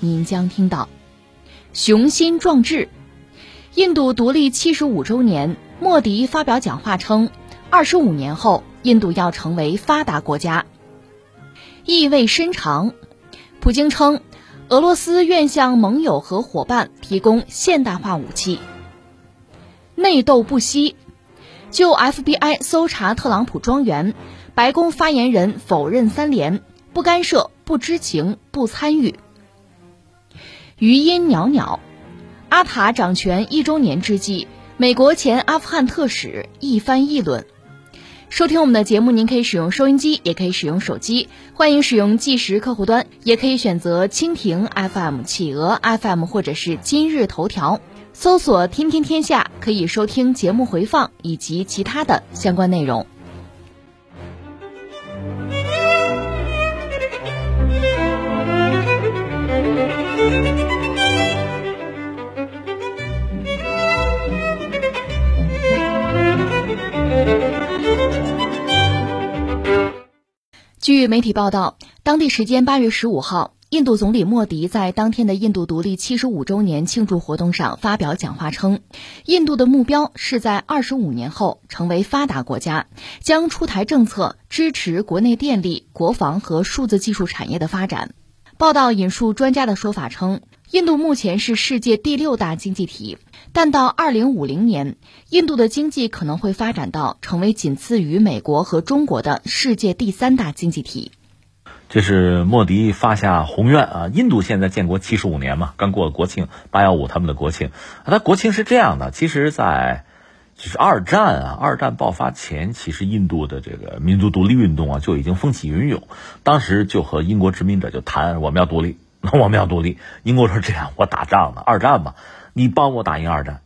您将听到雄心壮志。印度独立七十五周年，莫迪发表讲话称，二十五年后，印度要成为发达国家。意味深长，普京称，俄罗斯愿向盟友和伙伴提供现代化武器。内斗不息，就 FBI 搜查特朗普庄园，白宫发言人否认三连，不干涉、不知情、不参与。余音袅袅，阿塔掌权一周年之际，美国前阿富汗特使一番议论。收听我们的节目，您可以使用收音机，也可以使用手机，欢迎使用计时客户端，也可以选择蜻蜓 FM、企鹅 FM 或者是今日头条，搜索“天天天下”，可以收听节目回放以及其他的相关内容。据媒体报道，当地时间八月十五号，印度总理莫迪在当天的印度独立七十五周年庆祝活动上发表讲话称，印度的目标是在二十五年后成为发达国家，将出台政策支持国内电力、国防和数字技术产业的发展。报道引述专家的说法称，印度目前是世界第六大经济体。但到二零五零年，印度的经济可能会发展到成为仅次于美国和中国的世界第三大经济体。这是莫迪发下宏愿啊！印度现在建国七十五年嘛，刚过了国庆八幺五他们的国庆。他国庆是这样的，其实，在就是二战啊，二战爆发前，其实印度的这个民族独立运动啊就已经风起云涌。当时就和英国殖民者就谈我们要独立，那我们要独立。英国说这样，我打仗呢，二战嘛。你帮我打赢二战，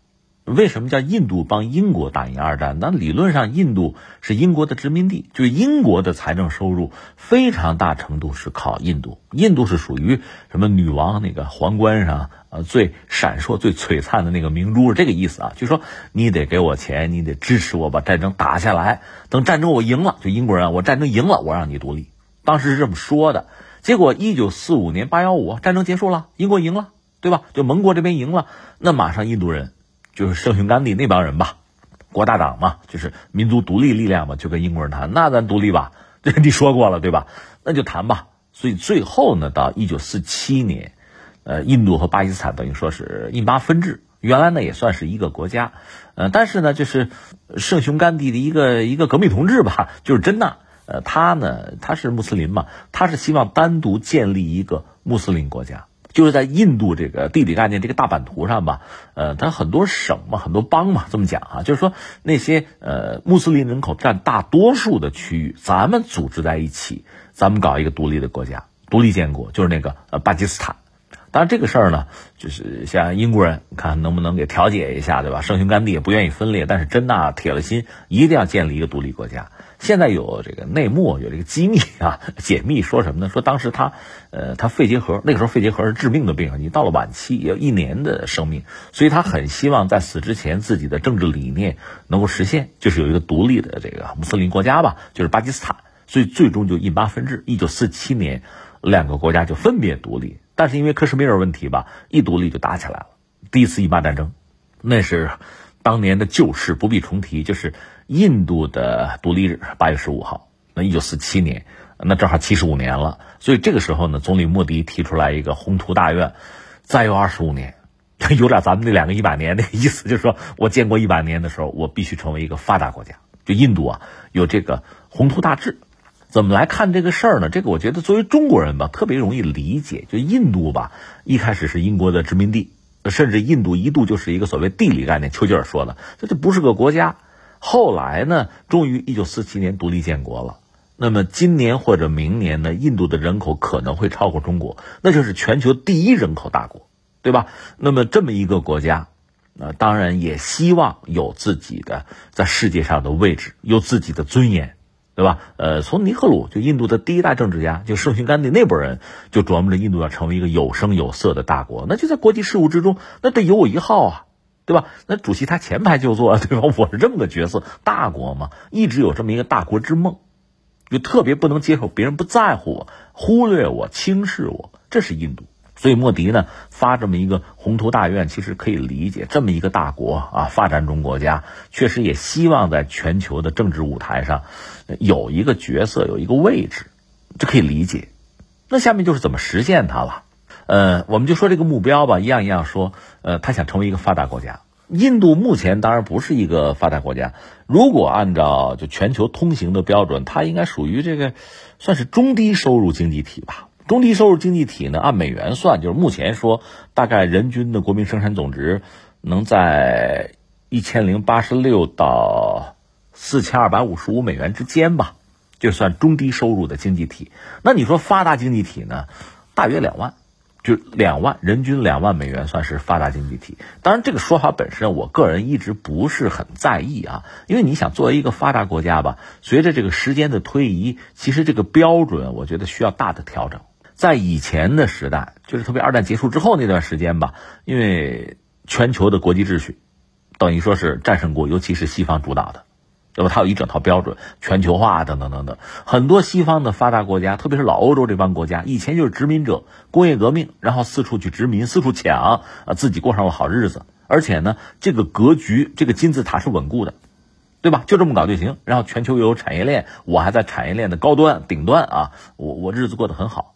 为什么叫印度帮英国打赢二战？那理论上，印度是英国的殖民地，就是英国的财政收入非常大程度是靠印度。印度是属于什么女王那个皇冠上呃最闪烁、最璀璨的那个明珠，是这个意思啊。就说你得给我钱，你得支持我把战争打下来。等战争我赢了，就英国人，我战争赢了，我让你独立。当时是这么说的。结果一九四五年八幺五战争结束了，英国赢了。对吧？就盟国这边赢了，那马上印度人就是圣雄甘地那帮人吧，国大党嘛，就是民族独立力量嘛，就跟英国人谈，那咱独立吧，这 你说过了对吧？那就谈吧。所以最后呢，到一九四七年，呃，印度和巴基斯坦等于说是印巴分治，原来呢也算是一个国家，呃，但是呢，就是圣雄甘地的一个一个革命同志吧，就是真纳，呃，他呢他是穆斯林嘛，他是希望单独建立一个穆斯林国家。就是在印度这个地理概念这个大版图上吧，呃，它很多省嘛，很多邦嘛，这么讲啊，就是说那些呃穆斯林人口占大多数的区域，咱们组织在一起，咱们搞一个独立的国家，独立建国，就是那个呃巴基斯坦。当然这个事儿呢，就是像英国人看能不能给调解一下，对吧？圣雄甘地也不愿意分裂，但是真纳铁了心，一定要建立一个独立国家。现在有这个内幕，有这个机密啊，解密说什么呢？说当时他，呃，他肺结核，那个时候肺结核是致命的病，你到了晚期也有一年的生命，所以他很希望在死之前自己的政治理念能够实现，就是有一个独立的这个穆斯林国家吧，就是巴基斯坦。所以最终就印巴分治，一九四七年，两个国家就分别独立。但是因为克什米尔问题吧，一独立就打起来了，第一次印巴战争，那是当年的旧事，不必重提，就是。印度的独立日八月十五号，那一九四七年，那正好七十五年了。所以这个时候呢，总理莫迪提出来一个宏图大愿，再有二十五年，有点咱们那两个一百年那意思，就是说我建国一百年的时候，我必须成为一个发达国家。就印度啊，有这个宏图大志。怎么来看这个事儿呢？这个我觉得作为中国人吧，特别容易理解。就印度吧，一开始是英国的殖民地，甚至印度一度就是一个所谓地理概念。丘吉尔说的，这就不是个国家。后来呢，终于一九四七年独立建国了。那么今年或者明年呢，印度的人口可能会超过中国，那就是全球第一人口大国，对吧？那么这么一个国家，那当然也希望有自己的在世界上的位置，有自己的尊严，对吧？呃，从尼赫鲁就印度的第一代政治家，就圣雄甘地那波人就琢磨着印度要成为一个有声有色的大国，那就在国际事务之中，那得有我一号啊。对吧？那主席他前排就坐，对吧？我是这么个角色，大国嘛，一直有这么一个大国之梦，就特别不能接受别人不在乎我、忽略我、轻视我，这是印度。所以莫迪呢发这么一个宏图大愿，其实可以理解。这么一个大国啊，发展中国家，确实也希望在全球的政治舞台上有一个角色、有一个位置，这可以理解。那下面就是怎么实现它了。呃，我们就说这个目标吧，一样一样说。呃，他想成为一个发达国家。印度目前当然不是一个发达国家。如果按照就全球通行的标准，它应该属于这个算是中低收入经济体吧。中低收入经济体呢，按美元算，就是目前说大概人均的国民生产总值能在一千零八十六到四千二百五十五美元之间吧，就算中低收入的经济体。那你说发达经济体呢？大约两万。就两万人均两万美元算是发达经济体，当然这个说法本身我个人一直不是很在意啊，因为你想作为一个发达国家吧，随着这个时间的推移，其实这个标准我觉得需要大的调整。在以前的时代，就是特别二战结束之后那段时间吧，因为全球的国际秩序等于说是战胜国，尤其是西方主导的。对吧？它有一整套标准，全球化等等等等。很多西方的发达国家，特别是老欧洲这帮国家，以前就是殖民者，工业革命，然后四处去殖民，四处抢，啊，自己过上了好日子。而且呢，这个格局，这个金字塔是稳固的，对吧？就这么搞就行。然后全球又有产业链，我还在产业链的高端顶端啊，我我日子过得很好，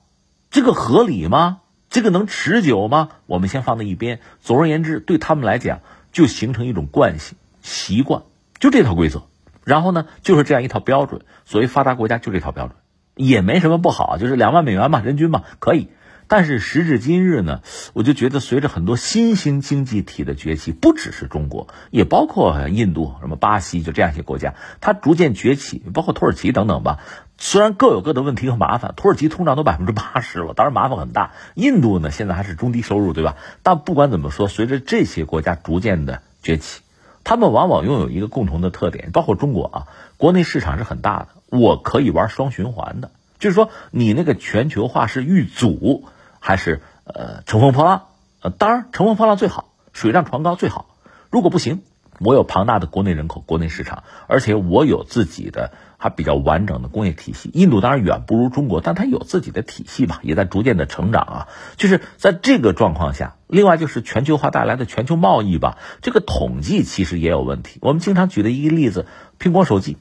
这个合理吗？这个能持久吗？我们先放在一边。总而言之，对他们来讲，就形成一种惯性习惯，就这套规则。然后呢，就是这样一套标准。所谓发达国家就这套标准，也没什么不好，就是两万美元嘛，人均嘛，可以。但是时至今日呢，我就觉得随着很多新兴经济体的崛起，不只是中国，也包括印度、什么巴西，就这样一些国家，它逐渐崛起，包括土耳其等等吧。虽然各有各的问题和麻烦，土耳其通胀都百分之八十了，当然麻烦很大。印度呢，现在还是中低收入，对吧？但不管怎么说，随着这些国家逐渐的崛起。他们往往拥有一个共同的特点，包括中国啊，国内市场是很大的，我可以玩双循环的，就是说你那个全球化是遇阻还是呃乘风破浪？呃，当然乘风破浪最好，水涨船高最好。如果不行，我有庞大的国内人口、国内市场，而且我有自己的。还比较完整的工业体系，印度当然远不如中国，但它有自己的体系吧，也在逐渐的成长啊。就是在这个状况下，另外就是全球化带来的全球贸易吧，这个统计其实也有问题。我们经常举的一个例子，苹果手机，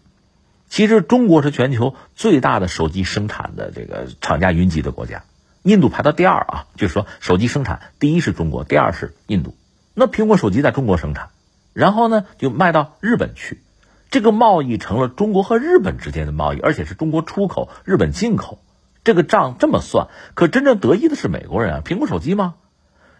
其实中国是全球最大的手机生产的这个厂家云集的国家，印度排到第二啊，就是说手机生产第一是中国，第二是印度。那苹果手机在中国生产，然后呢就卖到日本去。这个贸易成了中国和日本之间的贸易，而且是中国出口，日本进口。这个账这么算，可真正得益的是美国人啊！苹果手机吗？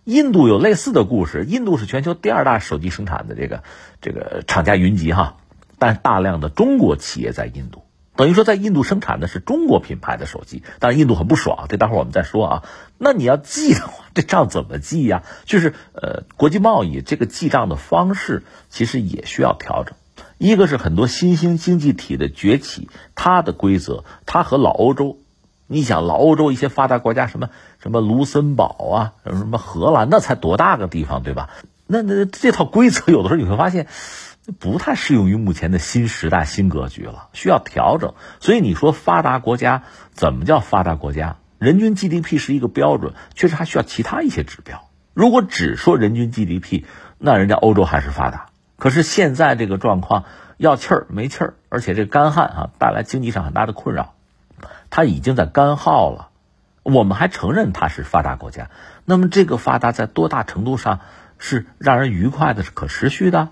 印度有类似的故事，印度是全球第二大手机生产的这个这个厂家云集哈，但大量的中国企业在印度，等于说在印度生产的是中国品牌的手机。当然，印度很不爽，这待会儿我们再说啊。那你要记的话，这账怎么记呀？就是呃，国际贸易这个记账的方式其实也需要调整。一个是很多新兴经济体的崛起，它的规则，它和老欧洲，你想老欧洲一些发达国家，什么什么卢森堡啊，什么什么荷兰，那才多大个地方，对吧？那那这套规则有的时候你会发现，不太适用于目前的新时代新格局了，需要调整。所以你说发达国家怎么叫发达国家？人均 GDP 是一个标准，确实还需要其他一些指标。如果只说人均 GDP，那人家欧洲还是发达。可是现在这个状况要气儿没气儿，而且这干旱啊带来经济上很大的困扰，它已经在干耗了。我们还承认它是发达国家，那么这个发达在多大程度上是让人愉快的、是可持续的？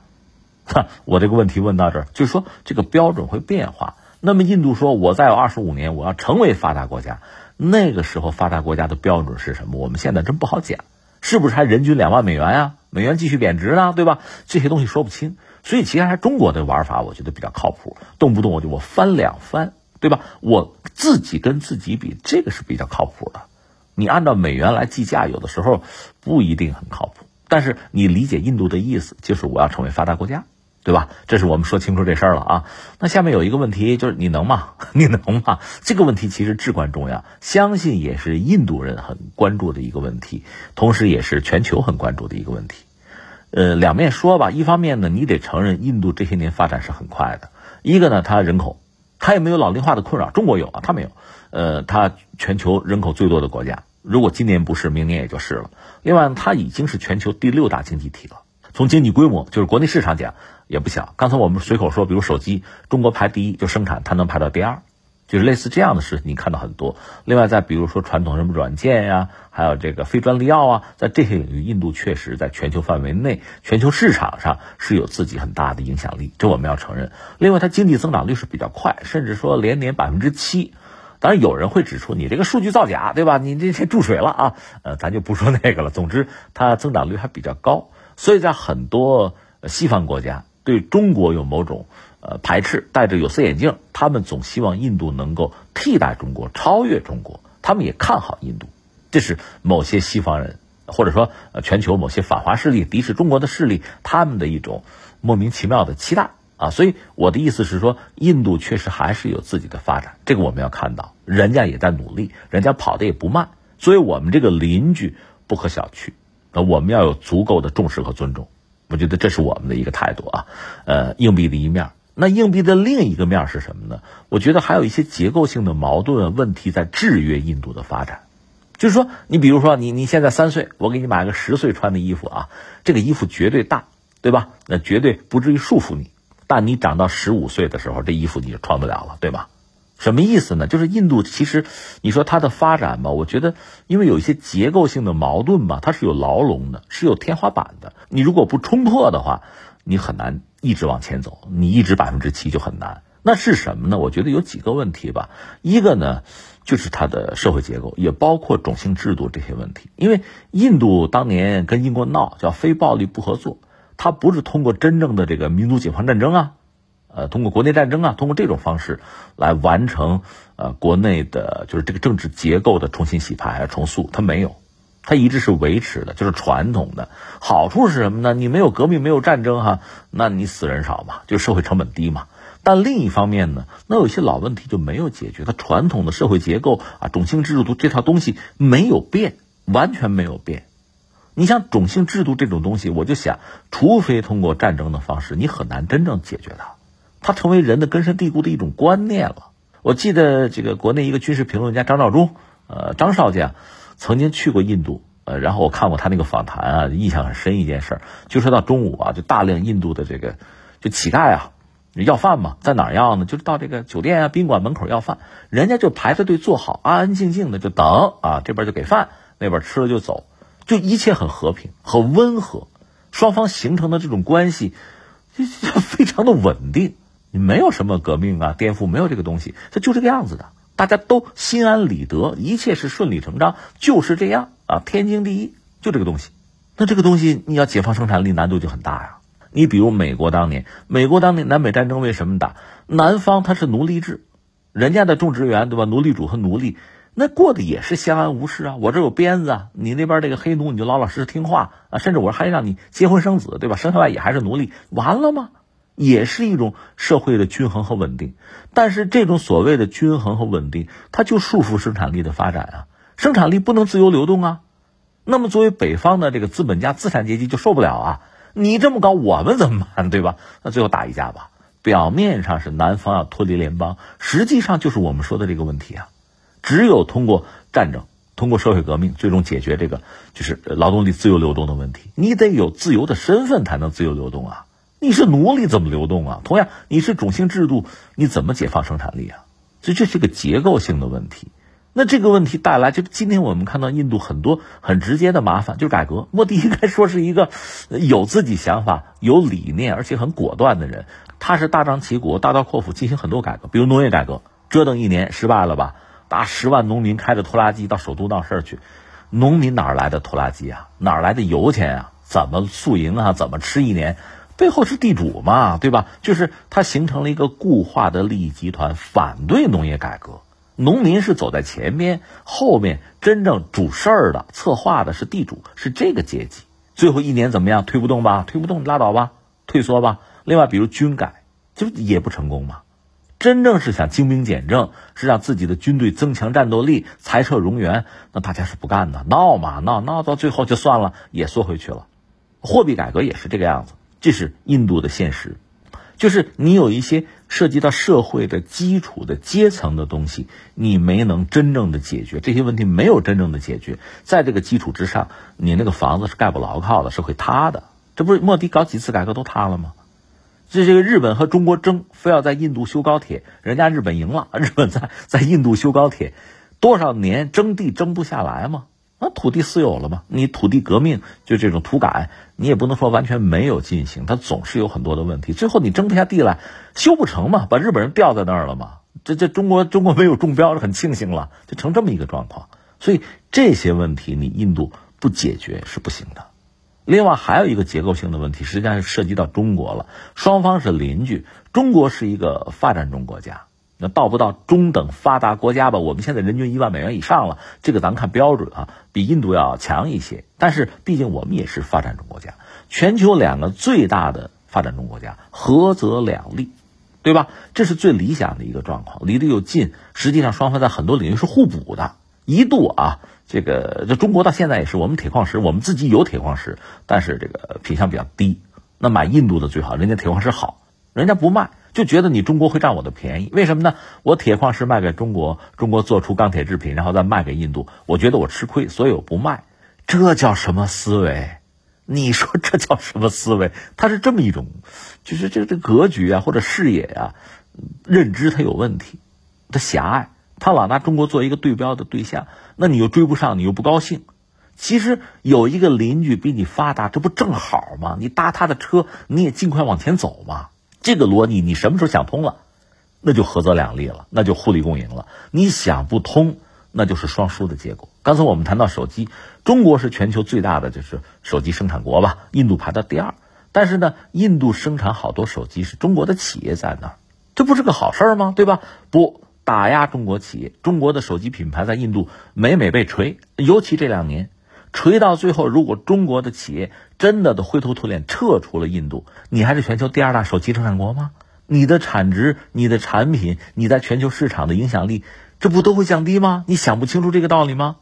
哈，我这个问题问到这儿，就是说这个标准会变化。那么印度说，我再有二十五年，我要成为发达国家，那个时候发达国家的标准是什么？我们现在真不好讲，是不是还人均两万美元呀？美元继续贬值呢，对吧？这些东西说不清，所以其实还中国的玩法，我觉得比较靠谱。动不动我就我翻两番，对吧？我自己跟自己比，这个是比较靠谱的。你按照美元来计价，有的时候不一定很靠谱。但是你理解印度的意思，就是我要成为发达国家，对吧？这是我们说清楚这事儿了啊。那下面有一个问题，就是你能吗？你能吗？这个问题其实至关重要，相信也是印度人很关注的一个问题，同时也是全球很关注的一个问题。呃，两面说吧，一方面呢，你得承认印度这些年发展是很快的。一个呢，它人口，它也没有老龄化的困扰，中国有啊，它没有。呃，它全球人口最多的国家，如果今年不是，明年也就是了。另外，它已经是全球第六大经济体了。从经济规模，就是国内市场讲，也不小。刚才我们随口说，比如手机，中国排第一，就生产它能排到第二。就是类似这样的事情，你看到很多。另外，再比如说传统什么软件呀，还有这个非专利药啊，在这些领域，印度确实在全球范围内、全球市场上是有自己很大的影响力，这我们要承认。另外，它经济增长率是比较快，甚至说连年百分之七。当然，有人会指出你这个数据造假，对吧？你这些注水了啊？呃，咱就不说那个了。总之，它增长率还比较高，所以在很多西方国家对中国有某种。呃，排斥戴着有色眼镜，他们总希望印度能够替代中国、超越中国。他们也看好印度，这是某些西方人或者说呃全球某些反华势力、敌视中国的势力他们的一种莫名其妙的期待啊。所以我的意思是说，印度确实还是有自己的发展，这个我们要看到，人家也在努力，人家跑的也不慢。所以我们这个邻居不可小觑，那我们要有足够的重视和尊重。我觉得这是我们的一个态度啊。呃，硬币的一面。那硬币的另一个面是什么呢？我觉得还有一些结构性的矛盾问题在制约印度的发展。就是说，你比如说，你你现在三岁，我给你买个十岁穿的衣服啊，这个衣服绝对大，对吧？那绝对不至于束缚你。但你长到十五岁的时候，这衣服你就穿不了了，对吧？什么意思呢？就是印度其实你说它的发展吧，我觉得因为有一些结构性的矛盾吧，它是有牢笼的，是有天花板的。你如果不冲破的话，你很难。一直往前走，你一直百分之七就很难。那是什么呢？我觉得有几个问题吧。一个呢，就是它的社会结构，也包括种姓制度这些问题。因为印度当年跟英国闹，叫非暴力不合作，它不是通过真正的这个民族解放战争啊，呃，通过国内战争啊，通过这种方式来完成呃国内的，就是这个政治结构的重新洗牌啊、重塑，它没有。它一直是维持的，就是传统的。好处是什么呢？你没有革命，没有战争，哈，那你死人少嘛，就社会成本低嘛。但另一方面呢，那有些老问题就没有解决。它传统的社会结构啊，种姓制度这套东西没有变，完全没有变。你像种姓制度这种东西，我就想，除非通过战争的方式，你很难真正解决它。它成为人的根深蒂固的一种观念了。我记得这个国内一个军事评论家张召忠，呃，张少将。曾经去过印度，呃，然后我看过他那个访谈啊，印象很深一件事儿，就说到中午啊，就大量印度的这个就乞丐啊，要饭嘛，在哪儿要呢？就是到这个酒店啊、宾馆门口要饭，人家就排着队坐好，安安静静的就等啊，这边就给饭，那边吃了就走，就一切很和平、很温和，双方形成的这种关系就就非常的稳定，你没有什么革命啊、颠覆，没有这个东西，它就这个样子的。大家都心安理得，一切是顺理成章，就是这样啊，天经地义，就这个东西。那这个东西你要解放生产力，难度就很大呀。你比如美国当年，美国当年南北战争为什么打？南方它是奴隶制，人家的种植园对吧？奴隶主和奴隶那过的也是相安无事啊。我这有鞭子啊，你那边这个黑奴你就老老实实听话啊，甚至我还让你结婚生子对吧？生下来也还是奴隶，完了吗？也是一种社会的均衡和稳定，但是这种所谓的均衡和稳定，它就束缚生产力的发展啊！生产力不能自由流动啊！那么作为北方的这个资本家、资产阶级就受不了啊！你这么搞，我们怎么办？对吧？那最后打一架吧。表面上是南方要脱离联邦，实际上就是我们说的这个问题啊！只有通过战争、通过社会革命，最终解决这个就是劳动力自由流动的问题。你得有自由的身份，才能自由流动啊！你是奴隶怎么流动啊？同样，你是种姓制度，你怎么解放生产力啊？所以这是个结构性的问题。那这个问题带来，就今天我们看到印度很多很直接的麻烦，就是改革。莫迪应该说是一个有自己想法、有理念，而且很果断的人。他是大张旗鼓、大刀阔斧进行很多改革，比如农业改革，折腾一年失败了吧？打十万农民开着拖拉机到首都闹事儿去，农民哪来的拖拉机啊？哪来的油钱啊？怎么宿营啊？怎么吃一年？背后是地主嘛，对吧？就是它形成了一个固化的利益集团，反对农业改革。农民是走在前边，后面真正主事儿的、策划的是地主，是这个阶级。最后一年怎么样？推不动吧？推不动，拉倒吧，退缩吧。另外，比如军改，就也不成功嘛。真正是想精兵简政，是让自己的军队增强战斗力、裁撤冗员，那大家是不干的，闹嘛，闹闹到最后就算了，也缩回去了。货币改革也是这个样子，这是印度的现实。就是你有一些涉及到社会的基础的阶层的东西，你没能真正的解决这些问题，没有真正的解决，在这个基础之上，你那个房子是盖不牢靠的，是会塌的。这不是莫迪搞几次改革都塌了吗？这这个日本和中国争，非要在印度修高铁，人家日本赢了，日本在在印度修高铁，多少年争地争不下来吗？那土地私有了吗？你土地革命就这种土改，你也不能说完全没有进行，它总是有很多的问题。最后你争不下地来，修不成嘛，把日本人吊在那儿了嘛。这这中国中国没有中标，很庆幸了，就成这么一个状况。所以这些问题你印度不解决是不行的。另外还有一个结构性的问题，实际上是涉及到中国了。双方是邻居，中国是一个发展中国家。那到不到中等发达国家吧？我们现在人均一万美元以上了，这个咱看标准啊，比印度要强一些。但是毕竟我们也是发展中国家，全球两个最大的发展中国家，合则两利，对吧？这是最理想的一个状况，离得又近，实际上双方在很多领域是互补的。一度啊，这个这中国到现在也是，我们铁矿石我们自己有铁矿石，但是这个品相比较低，那买印度的最好，人家铁矿石好，人家不卖。就觉得你中国会占我的便宜，为什么呢？我铁矿石卖给中国，中国做出钢铁制品，然后再卖给印度，我觉得我吃亏，所以我不卖。这叫什么思维？你说这叫什么思维？他是这么一种，就是这这格局啊，或者视野啊，认知他有问题，他狭隘，他老拿中国做一个对标的对象，那你又追不上，你又不高兴。其实有一个邻居比你发达，这不正好吗？你搭他的车，你也尽快往前走嘛。这个逻辑你什么时候想通了，那就合则两利了，那就互利共赢了。你想不通，那就是双输的结果。刚才我们谈到手机，中国是全球最大的就是手机生产国吧，印度排到第二。但是呢，印度生产好多手机是中国的企业在那儿，这不是个好事儿吗？对吧？不打压中国企业，中国的手机品牌在印度每每被锤，尤其这两年。锤到最后，如果中国的企业真的都灰头土脸撤出了印度，你还是全球第二大手机生产国吗？你的产值、你的产品、你在全球市场的影响力，这不都会降低吗？你想不清楚这个道理吗？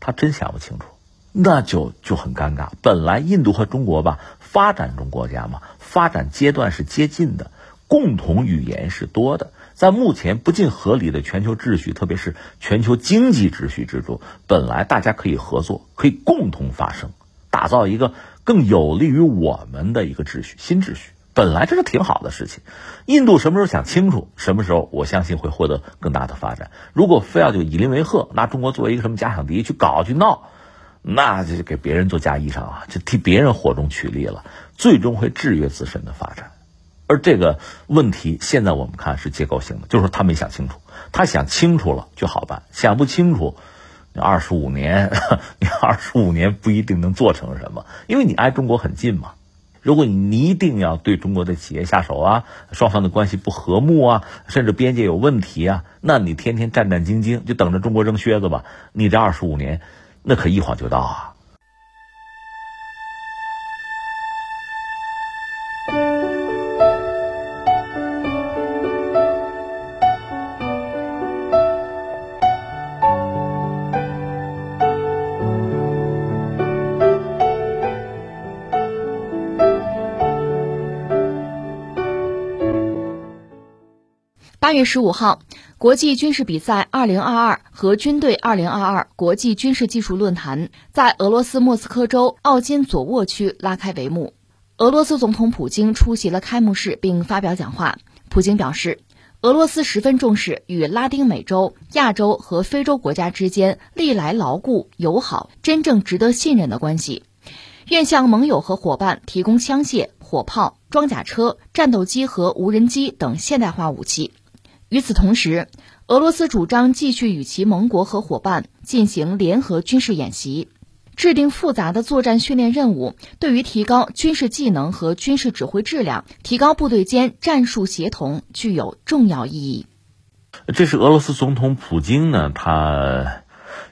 他真想不清楚，那就就很尴尬。本来印度和中国吧，发展中国家嘛，发展阶段是接近的，共同语言是多的。在目前不尽合理的全球秩序，特别是全球经济秩序之中，本来大家可以合作，可以共同发声，打造一个更有利于我们的一个秩序、新秩序。本来这是挺好的事情。印度什么时候想清楚，什么时候我相信会获得更大的发展。如果非要就以邻为壑，拿中国作为一个什么假想敌去搞去闹，那就给别人做嫁衣裳啊，就替别人火中取栗了，最终会制约自身的发展。而这个问题，现在我们看是结构性的，就是他没想清楚。他想清楚了就好办，想不清楚，你二十五年，你二十五年不一定能做成什么，因为你挨中国很近嘛。如果你一定要对中国的企业下手啊，双方的关系不和睦啊，甚至边界有问题啊，那你天天战战兢兢，就等着中国扔靴子吧。你这二十五年，那可一晃就到啊。月十五号，国际军事比赛二零二二和军队二零二二国际军事技术论坛在俄罗斯莫斯科州奥金佐沃区拉开帷幕。俄罗斯总统普京出席了开幕式并发表讲话。普京表示，俄罗斯十分重视与拉丁美洲、亚洲和非洲国家之间历来牢固、友好、真正值得信任的关系，愿向盟友和伙伴提供枪械、火炮、装甲车、战斗机和无人机等现代化武器。与此同时，俄罗斯主张继续与其盟国和伙伴进行联合军事演习，制定复杂的作战训练任务，对于提高军事技能和军事指挥质量、提高部队间战术协同具有重要意义。这是俄罗斯总统普京呢，他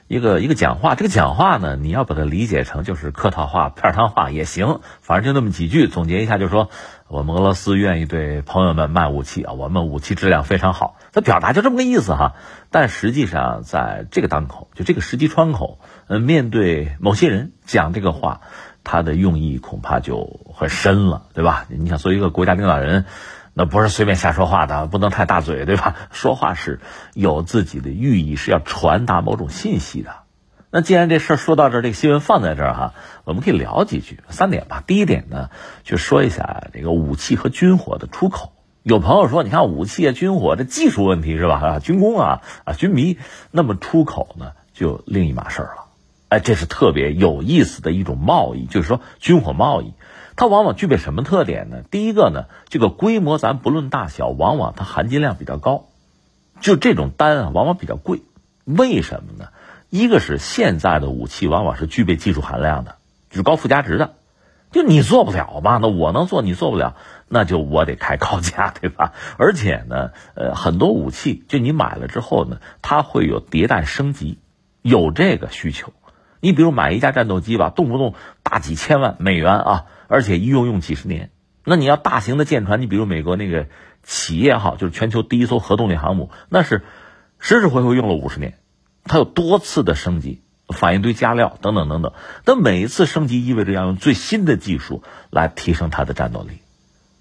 一个一个讲话。这个讲话呢，你要把它理解成就是客套话、片儿汤话也行，反正就那么几句。总结一下，就是说我们俄罗斯愿意对朋友们卖武器啊，我们武器质量非常好。他表达就这么个意思哈。但实际上，在这个当口，就这个时机窗口，呃，面对某些人讲这个话，他的用意恐怕就很深了，对吧？你想，作为一个国家领导人。那不是随便瞎说话的，不能太大嘴，对吧？说话是有自己的寓意，是要传达某种信息的。那既然这事儿说到这儿，这个新闻放在这儿哈，我们可以聊几句，三点吧。第一点呢，就说一下这个武器和军火的出口。有朋友说，你看武器啊、军火这技术问题是吧？啊，军工啊啊，军迷，那么出口呢就另一码事儿了。哎，这是特别有意思的一种贸易，就是说军火贸易。它往往具备什么特点呢？第一个呢，这个规模咱不论大小，往往它含金量比较高，就这种单啊，往往比较贵。为什么呢？一个是现在的武器往往是具备技术含量的，就是高附加值的，就你做不了吧？那我能做，你做不了，那就我得开高价，对吧？而且呢，呃，很多武器就你买了之后呢，它会有迭代升级，有这个需求。你比如买一架战斗机吧，动不动大几千万美元啊。而且一用用几十年，那你要大型的舰船，你比如美国那个企业号，就是全球第一艘核动力航母，那是实实回回用了五十年，它有多次的升级，反应堆加料等等等等。那每一次升级意味着要用最新的技术来提升它的战斗力，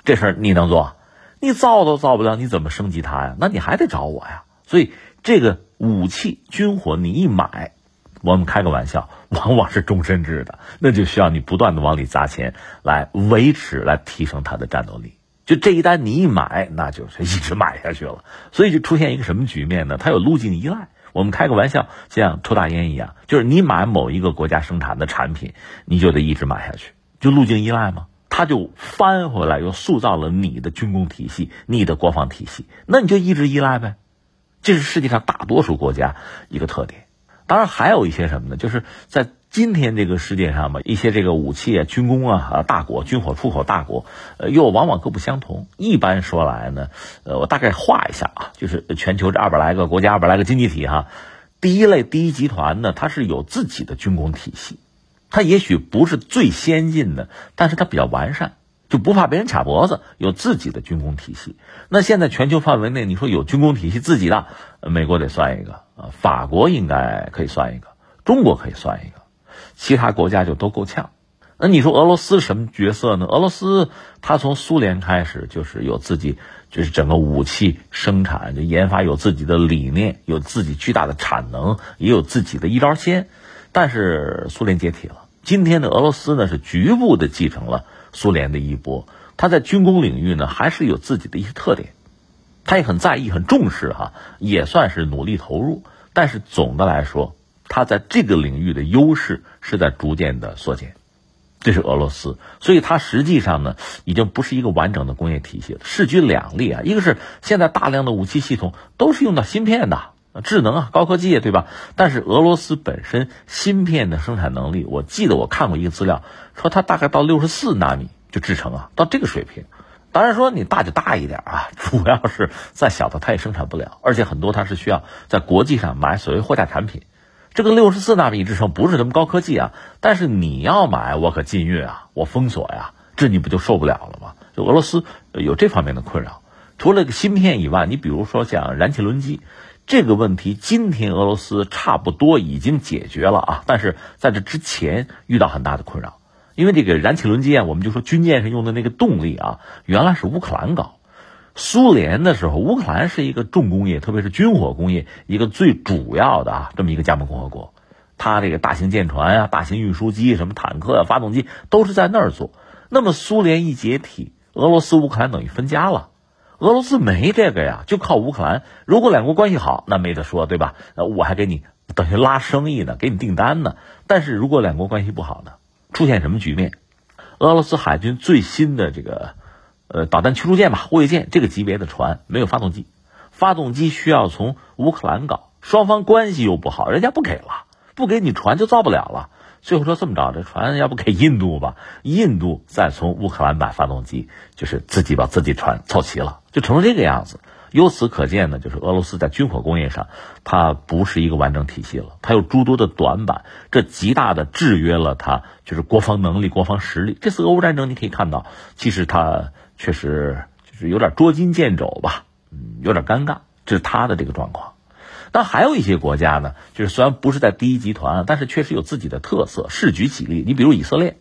这事儿你能做？你造都造不了，你怎么升级它呀？那你还得找我呀。所以这个武器军火你一买。我们开个玩笑，往往是终身制的，那就需要你不断的往里砸钱来维持、来提升它的战斗力。就这一单你一买，那就是一直买下去了。所以就出现一个什么局面呢？它有路径依赖。我们开个玩笑，像抽大烟一样，就是你买某一个国家生产的产品，你就得一直买下去，就路径依赖吗？他就翻回来又塑造了你的军工体系、你的国防体系，那你就一直依赖呗。这是世界上大多数国家一个特点。当然还有一些什么呢？就是在今天这个世界上嘛，一些这个武器啊、军工啊啊大国、军火出口大国，呃，又往往各不相同。一般说来呢，呃，我大概画一下啊，就是全球这二百来个国家、二百来个经济体哈，第一类第一集团呢，它是有自己的军工体系，它也许不是最先进的，但是它比较完善，就不怕别人卡脖子，有自己的军工体系。那现在全球范围内，你说有军工体系自己的，美国得算一个。啊，法国应该可以算一个，中国可以算一个，其他国家就都够呛。那你说俄罗斯什么角色呢？俄罗斯它从苏联开始就是有自己，就是整个武器生产就研发有自己的理念，有自己巨大的产能，也有自己的一招鲜。但是苏联解体了，今天的俄罗斯呢是局部的继承了苏联的衣钵，它在军工领域呢还是有自己的一些特点。他也很在意、很重视哈，也算是努力投入。但是总的来说，它在这个领域的优势是在逐渐的缩减。这是俄罗斯，所以它实际上呢，已经不是一个完整的工业体系了，势均两立啊。一个是现在大量的武器系统都是用到芯片的，智能啊、高科技，对吧？但是俄罗斯本身芯片的生产能力，我记得我看过一个资料，说它大概到六十四纳米就制成啊，到这个水平。当然说你大就大一点啊，主要是再小的它也生产不了，而且很多它是需要在国际上买所谓货架产品。这个六十四纳米制程不是什么高科技啊，但是你要买我可禁运啊，我封锁呀，这你不就受不了了吗？就俄罗斯有这方面的困扰。除了个芯片以外，你比如说像燃气轮机这个问题，今天俄罗斯差不多已经解决了啊，但是在这之前遇到很大的困扰。因为这个燃气轮机啊，我们就说军舰上用的那个动力啊，原来是乌克兰搞。苏联的时候，乌克兰是一个重工业，特别是军火工业一个最主要的啊这么一个加盟共和国。它这个大型舰船啊、大型运输机、什么坦克啊、发动机都是在那儿做。那么苏联一解体，俄罗斯、乌克兰等于分家了。俄罗斯没这个呀，就靠乌克兰。如果两国关系好，那没得说，对吧？呃，我还给你等于拉生意呢，给你订单呢。但是如果两国关系不好呢？出现什么局面？俄罗斯海军最新的这个呃导弹驱逐舰吧，护卫舰这个级别的船没有发动机，发动机需要从乌克兰搞，双方关系又不好，人家不给了，不给你船就造不了了。最后说这么着，这船要不给印度吧？印度再从乌克兰买发动机，就是自己把自己船凑齐了，就成了这个样子。由此可见呢，就是俄罗斯在军火工业上，它不是一个完整体系了，它有诸多的短板，这极大的制约了它就是国防能力、国防实力。这次俄乌战争你可以看到，其实它确实就是有点捉襟见肘吧，嗯，有点尴尬，这是他的这个状况。但还有一些国家呢，就是虽然不是在第一集团，但是确实有自己的特色，势举几例。你比如以色列，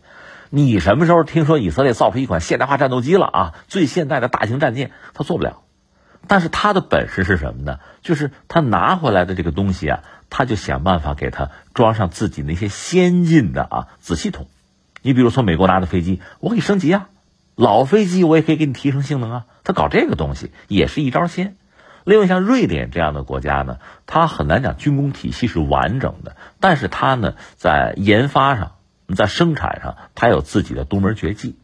你什么时候听说以色列造出一款现代化战斗机了啊？最现代的大型战舰，他做不了。但是他的本事是什么呢？就是他拿回来的这个东西啊，他就想办法给他装上自己那些先进的啊子系统。你比如从美国拿的飞机，我可以升级啊，老飞机我也可以给你提升性能啊。他搞这个东西也是一招鲜。另外，像瑞典这样的国家呢，它很难讲军工体系是完整的，但是它呢在研发上、在生产上，它有自己的独门绝技。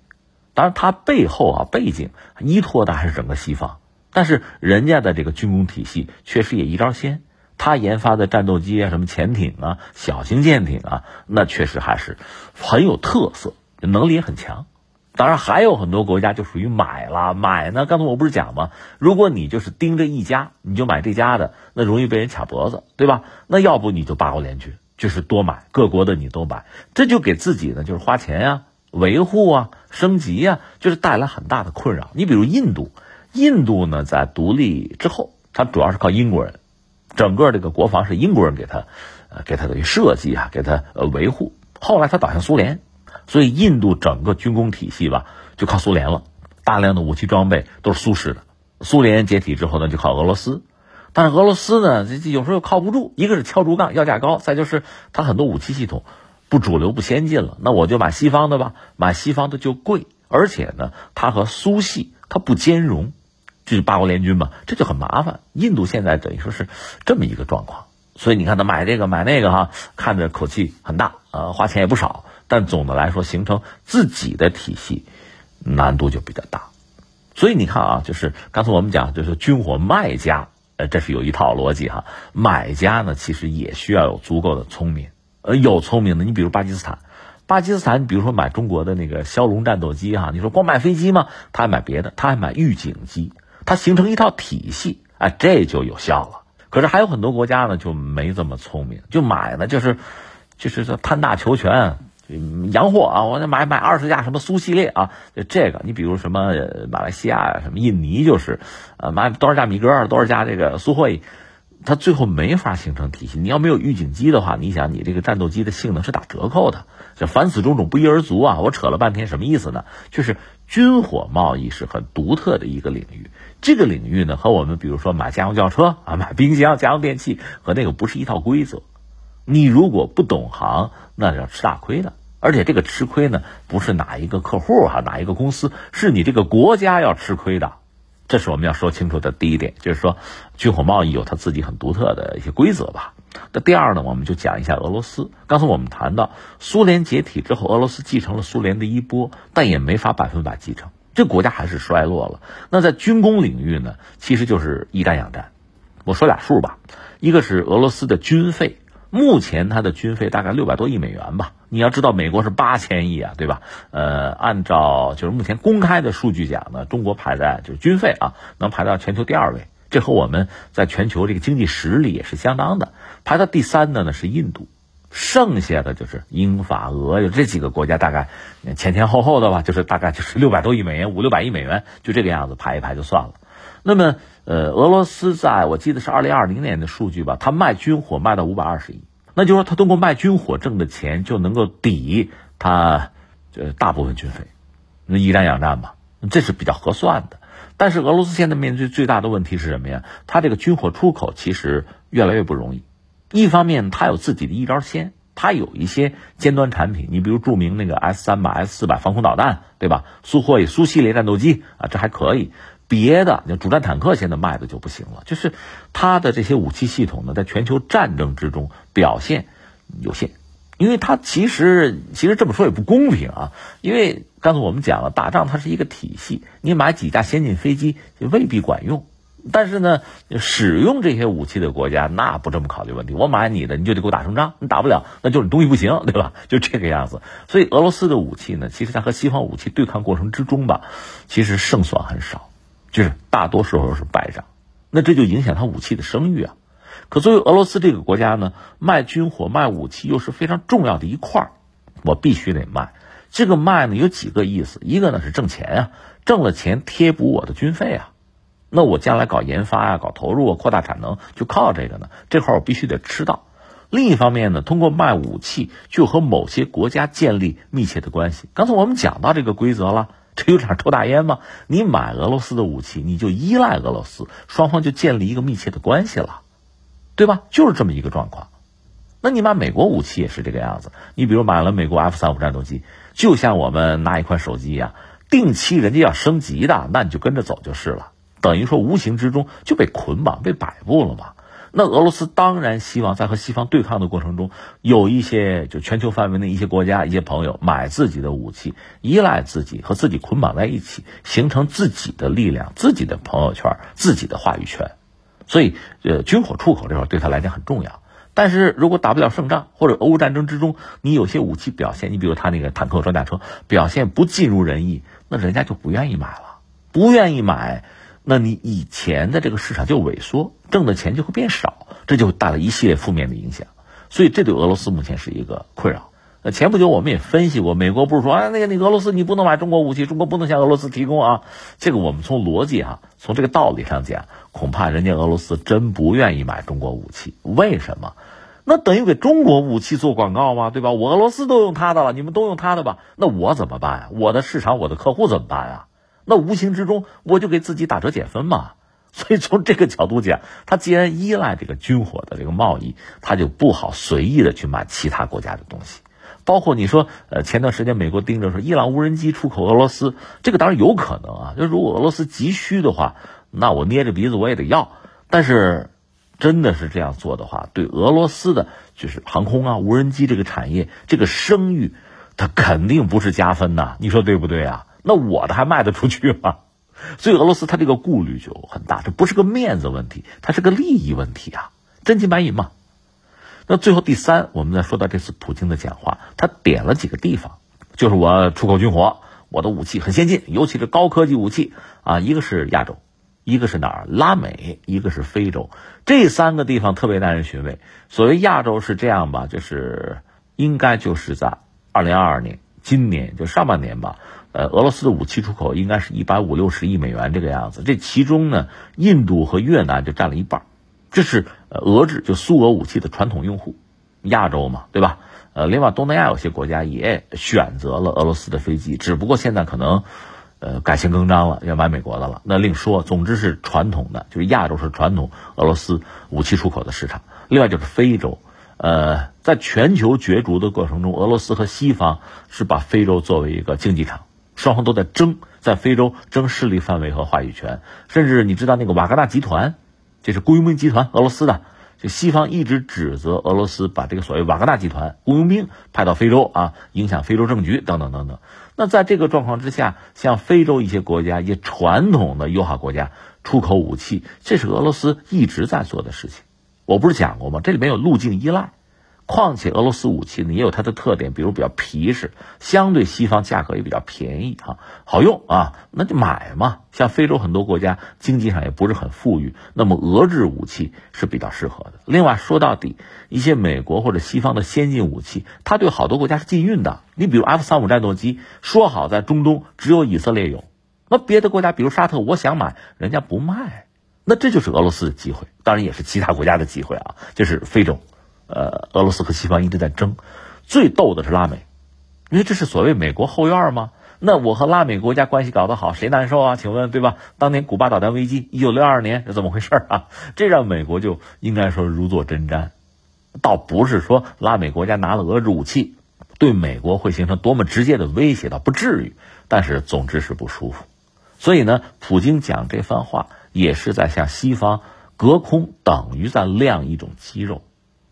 当然，它背后啊背景依托的还是整个西方。但是人家的这个军工体系确实也一招鲜，他研发的战斗机啊、什么潜艇啊、小型舰艇啊，那确实还是很有特色，能力也很强。当然还有很多国家就属于买了买呢。刚才我不是讲吗？如果你就是盯着一家，你就买这家的，那容易被人卡脖子，对吧？那要不你就八国联军，就是多买各国的你都买，这就给自己呢就是花钱呀、维护啊、升级呀，就是带来很大的困扰。你比如印度。印度呢，在独立之后，它主要是靠英国人，整个这个国防是英国人给他，呃，给他的设计啊，给他呃维护。后来他倒向苏联，所以印度整个军工体系吧，就靠苏联了，大量的武器装备都是苏式的。苏联解体之后呢，就靠俄罗斯，但是俄罗斯呢，这这有时候又靠不住，一个是敲竹杠，要价高，再就是它很多武器系统不主流、不先进了，那我就买西方的吧，买西方的就贵，而且呢，它和苏系它不兼容。就是八国联军嘛，这就很麻烦。印度现在等于说是这么一个状况，所以你看他买这个买那个哈，看着口气很大，呃，花钱也不少，但总的来说形成自己的体系难度就比较大。所以你看啊，就是刚才我们讲，就是军火卖家，呃，这是有一套逻辑哈。买家呢，其实也需要有足够的聪明，呃，有聪明的，你比如巴基斯坦，巴基斯坦，你比如说买中国的那个枭龙战斗机哈，你说光买飞机吗？他还买别的，他还买预警机。它形成一套体系，啊，这就有效了。可是还有很多国家呢，就没这么聪明，就买呢，就是，就是说贪大求全，洋货啊，我得买买二十架什么苏系列啊，就这个。你比如什么马来西亚呀，什么印尼，就是，呃，买多少架米格，多少架这个苏霍伊，它最后没法形成体系。你要没有预警机的话，你想你这个战斗机的性能是打折扣的。这凡此种种不一而足啊！我扯了半天什么意思呢？就是军火贸易是很独特的一个领域。这个领域呢，和我们比如说买家用轿车啊、买冰箱、家用电器和那个不是一套规则。你如果不懂行，那要吃大亏的。而且这个吃亏呢，不是哪一个客户哈、哪一个公司，是你这个国家要吃亏的。这是我们要说清楚的第一点，就是说军火贸易有它自己很独特的一些规则吧。那第二呢，我们就讲一下俄罗斯。刚才我们谈到苏联解体之后，俄罗斯继承了苏联的衣钵，但也没法百分百继承。这国家还是衰落了。那在军工领域呢，其实就是以战养战。我说俩数吧，一个是俄罗斯的军费，目前它的军费大概六百多亿美元吧。你要知道，美国是八千亿啊，对吧？呃，按照就是目前公开的数据讲呢，中国排在就是军费啊，能排到全球第二位。这和我们在全球这个经济实力也是相当的。排到第三的呢是印度。剩下的就是英法俄，有这几个国家，大概前前后后的吧，就是大概就是六百多亿美元，五六百亿美元，就这个样子排一排就算了。那么，呃，俄罗斯在我记得是二零二零年的数据吧，他卖军火卖到五百二十亿，那就是说他通过卖军火挣的钱就能够抵他呃大部分军费，那以战养战嘛，这是比较合算的。但是俄罗斯现在面对最大的问题是什么呀？他这个军火出口其实越来越不容易。一方面，它有自己的一招鲜，它有一些尖端产品，你比如著名那个 S 三百、S 四百防空导弹，对吧？苏霍伊苏系列战斗机啊，这还可以。别的，你主战坦克现在卖的就不行了，就是它的这些武器系统呢，在全球战争之中表现有限，因为它其实其实这么说也不公平啊，因为刚才我们讲了，打仗它是一个体系，你买几架先进飞机未必管用。但是呢，使用这些武器的国家那不这么考虑问题。我买你的，你就得给我打胜仗，你打不了，那就是你东西不行，对吧？就这个样子。所以俄罗斯的武器呢，其实它和西方武器对抗过程之中吧，其实胜算很少，就是大多时候是败仗。那这就影响他武器的声誉啊。可作为俄罗斯这个国家呢，卖军火、卖武器又是非常重要的一块儿，我必须得卖。这个卖呢有几个意思，一个呢是挣钱啊，挣了钱贴补我的军费啊。那我将来搞研发啊、搞投入啊、扩大产能，就靠这个呢。这块我必须得吃到。另一方面呢，通过卖武器，就和某些国家建立密切的关系。刚才我们讲到这个规则了，这有点抽大烟吗？你买俄罗斯的武器，你就依赖俄罗斯，双方就建立一个密切的关系了。对吧？就是这么一个状况。那你买美国武器也是这个样子。你比如买了美国 F 三五战斗机，就像我们拿一款手机一样，定期人家要升级的，那你就跟着走就是了。等于说无形之中就被捆绑、被摆布了嘛。那俄罗斯当然希望在和西方对抗的过程中，有一些就全球范围内一些国家、一些朋友买自己的武器，依赖自己和自己捆绑在一起，形成自己的力量、自己的朋友圈、自己的话语权。所以，呃，军火出口这块对他来讲很重要。但是如果打不了胜仗，或者俄乌战争之中你有些武器表现，你比如他那个坦克、装甲车表现不尽如人意，那人家就不愿意买了。不愿意买，那你以前的这个市场就萎缩，挣的钱就会变少，这就带来一系列负面的影响。所以这对俄罗斯目前是一个困扰。那前不久我们也分析过，美国不是说啊，那个你俄罗斯你不能买中国武器，中国不能向俄罗斯提供啊。这个我们从逻辑哈，从这个道理上讲。恐怕人家俄罗斯真不愿意买中国武器，为什么？那等于给中国武器做广告吗？对吧？我俄罗斯都用他的了，你们都用他的吧？那我怎么办啊？我的市场，我的客户怎么办啊？那无形之中我就给自己打折减分嘛。所以从这个角度讲，他既然依赖这个军火的这个贸易，他就不好随意的去买其他国家的东西。包括你说，呃，前段时间美国盯着说伊朗无人机出口俄罗斯，这个当然有可能啊。就如果俄罗斯急需的话。那我捏着鼻子我也得要，但是，真的是这样做的话，对俄罗斯的就是航空啊、无人机这个产业这个声誉，它肯定不是加分呐。你说对不对啊？那我的还卖得出去吗？所以俄罗斯它这个顾虑就很大，这不是个面子问题，它是个利益问题啊，真金白银嘛。那最后第三，我们再说到这次普京的讲话，他点了几个地方，就是我出口军火，我的武器很先进，尤其是高科技武器啊，一个是亚洲。一个是哪儿？拉美，一个是非洲，这三个地方特别耐人寻味。所谓亚洲是这样吧，就是应该就是在二零二二年，今年就上半年吧。呃，俄罗斯的武器出口应该是一百五六十亿美元这个样子。这其中呢，印度和越南就占了一半，这是俄制就苏俄武器的传统用户。亚洲嘛，对吧？呃，另外东南亚有些国家也选择了俄罗斯的飞机，只不过现在可能。呃，改弦更张了，要买美国的了，那另说。总之是传统的，就是亚洲是传统俄罗斯武器出口的市场。另外就是非洲，呃，在全球角逐的过程中，俄罗斯和西方是把非洲作为一个竞技场，双方都在争，在非洲争势力范围和话语权。甚至你知道那个瓦格纳集团，这是雇佣兵集团，俄罗斯的。就西方一直指责俄罗斯把这个所谓瓦格纳集团雇佣兵派到非洲啊，影响非洲政局等等等等。那在这个状况之下，像非洲一些国家，一些传统的友好国家出口武器，这是俄罗斯一直在做的事情。我不是讲过吗？这里面有路径依赖。况且俄罗斯武器呢也有它的特点，比如比较皮实，相对西方价格也比较便宜哈，好用啊，那就买嘛。像非洲很多国家经济上也不是很富裕，那么俄制武器是比较适合的。另外说到底，一些美国或者西方的先进武器，它对好多国家是禁运的。你比如 F 三五战斗机，说好在中东只有以色列有，那别的国家比如沙特，我想买，人家不卖，那这就是俄罗斯的机会，当然也是其他国家的机会啊，就是非洲。呃，俄罗斯和西方一直在争，最逗的是拉美，因为这是所谓美国后院吗？那我和拉美国家关系搞得好，谁难受啊？请问对吧？当年古巴导弹危机，一九六二年是怎么回事啊？这让美国就应该说如坐针毡，倒不是说拉美国家拿了俄制武器，对美国会形成多么直接的威胁，倒不至于，但是总之是不舒服。所以呢，普京讲这番话也是在向西方隔空，等于在亮一种肌肉。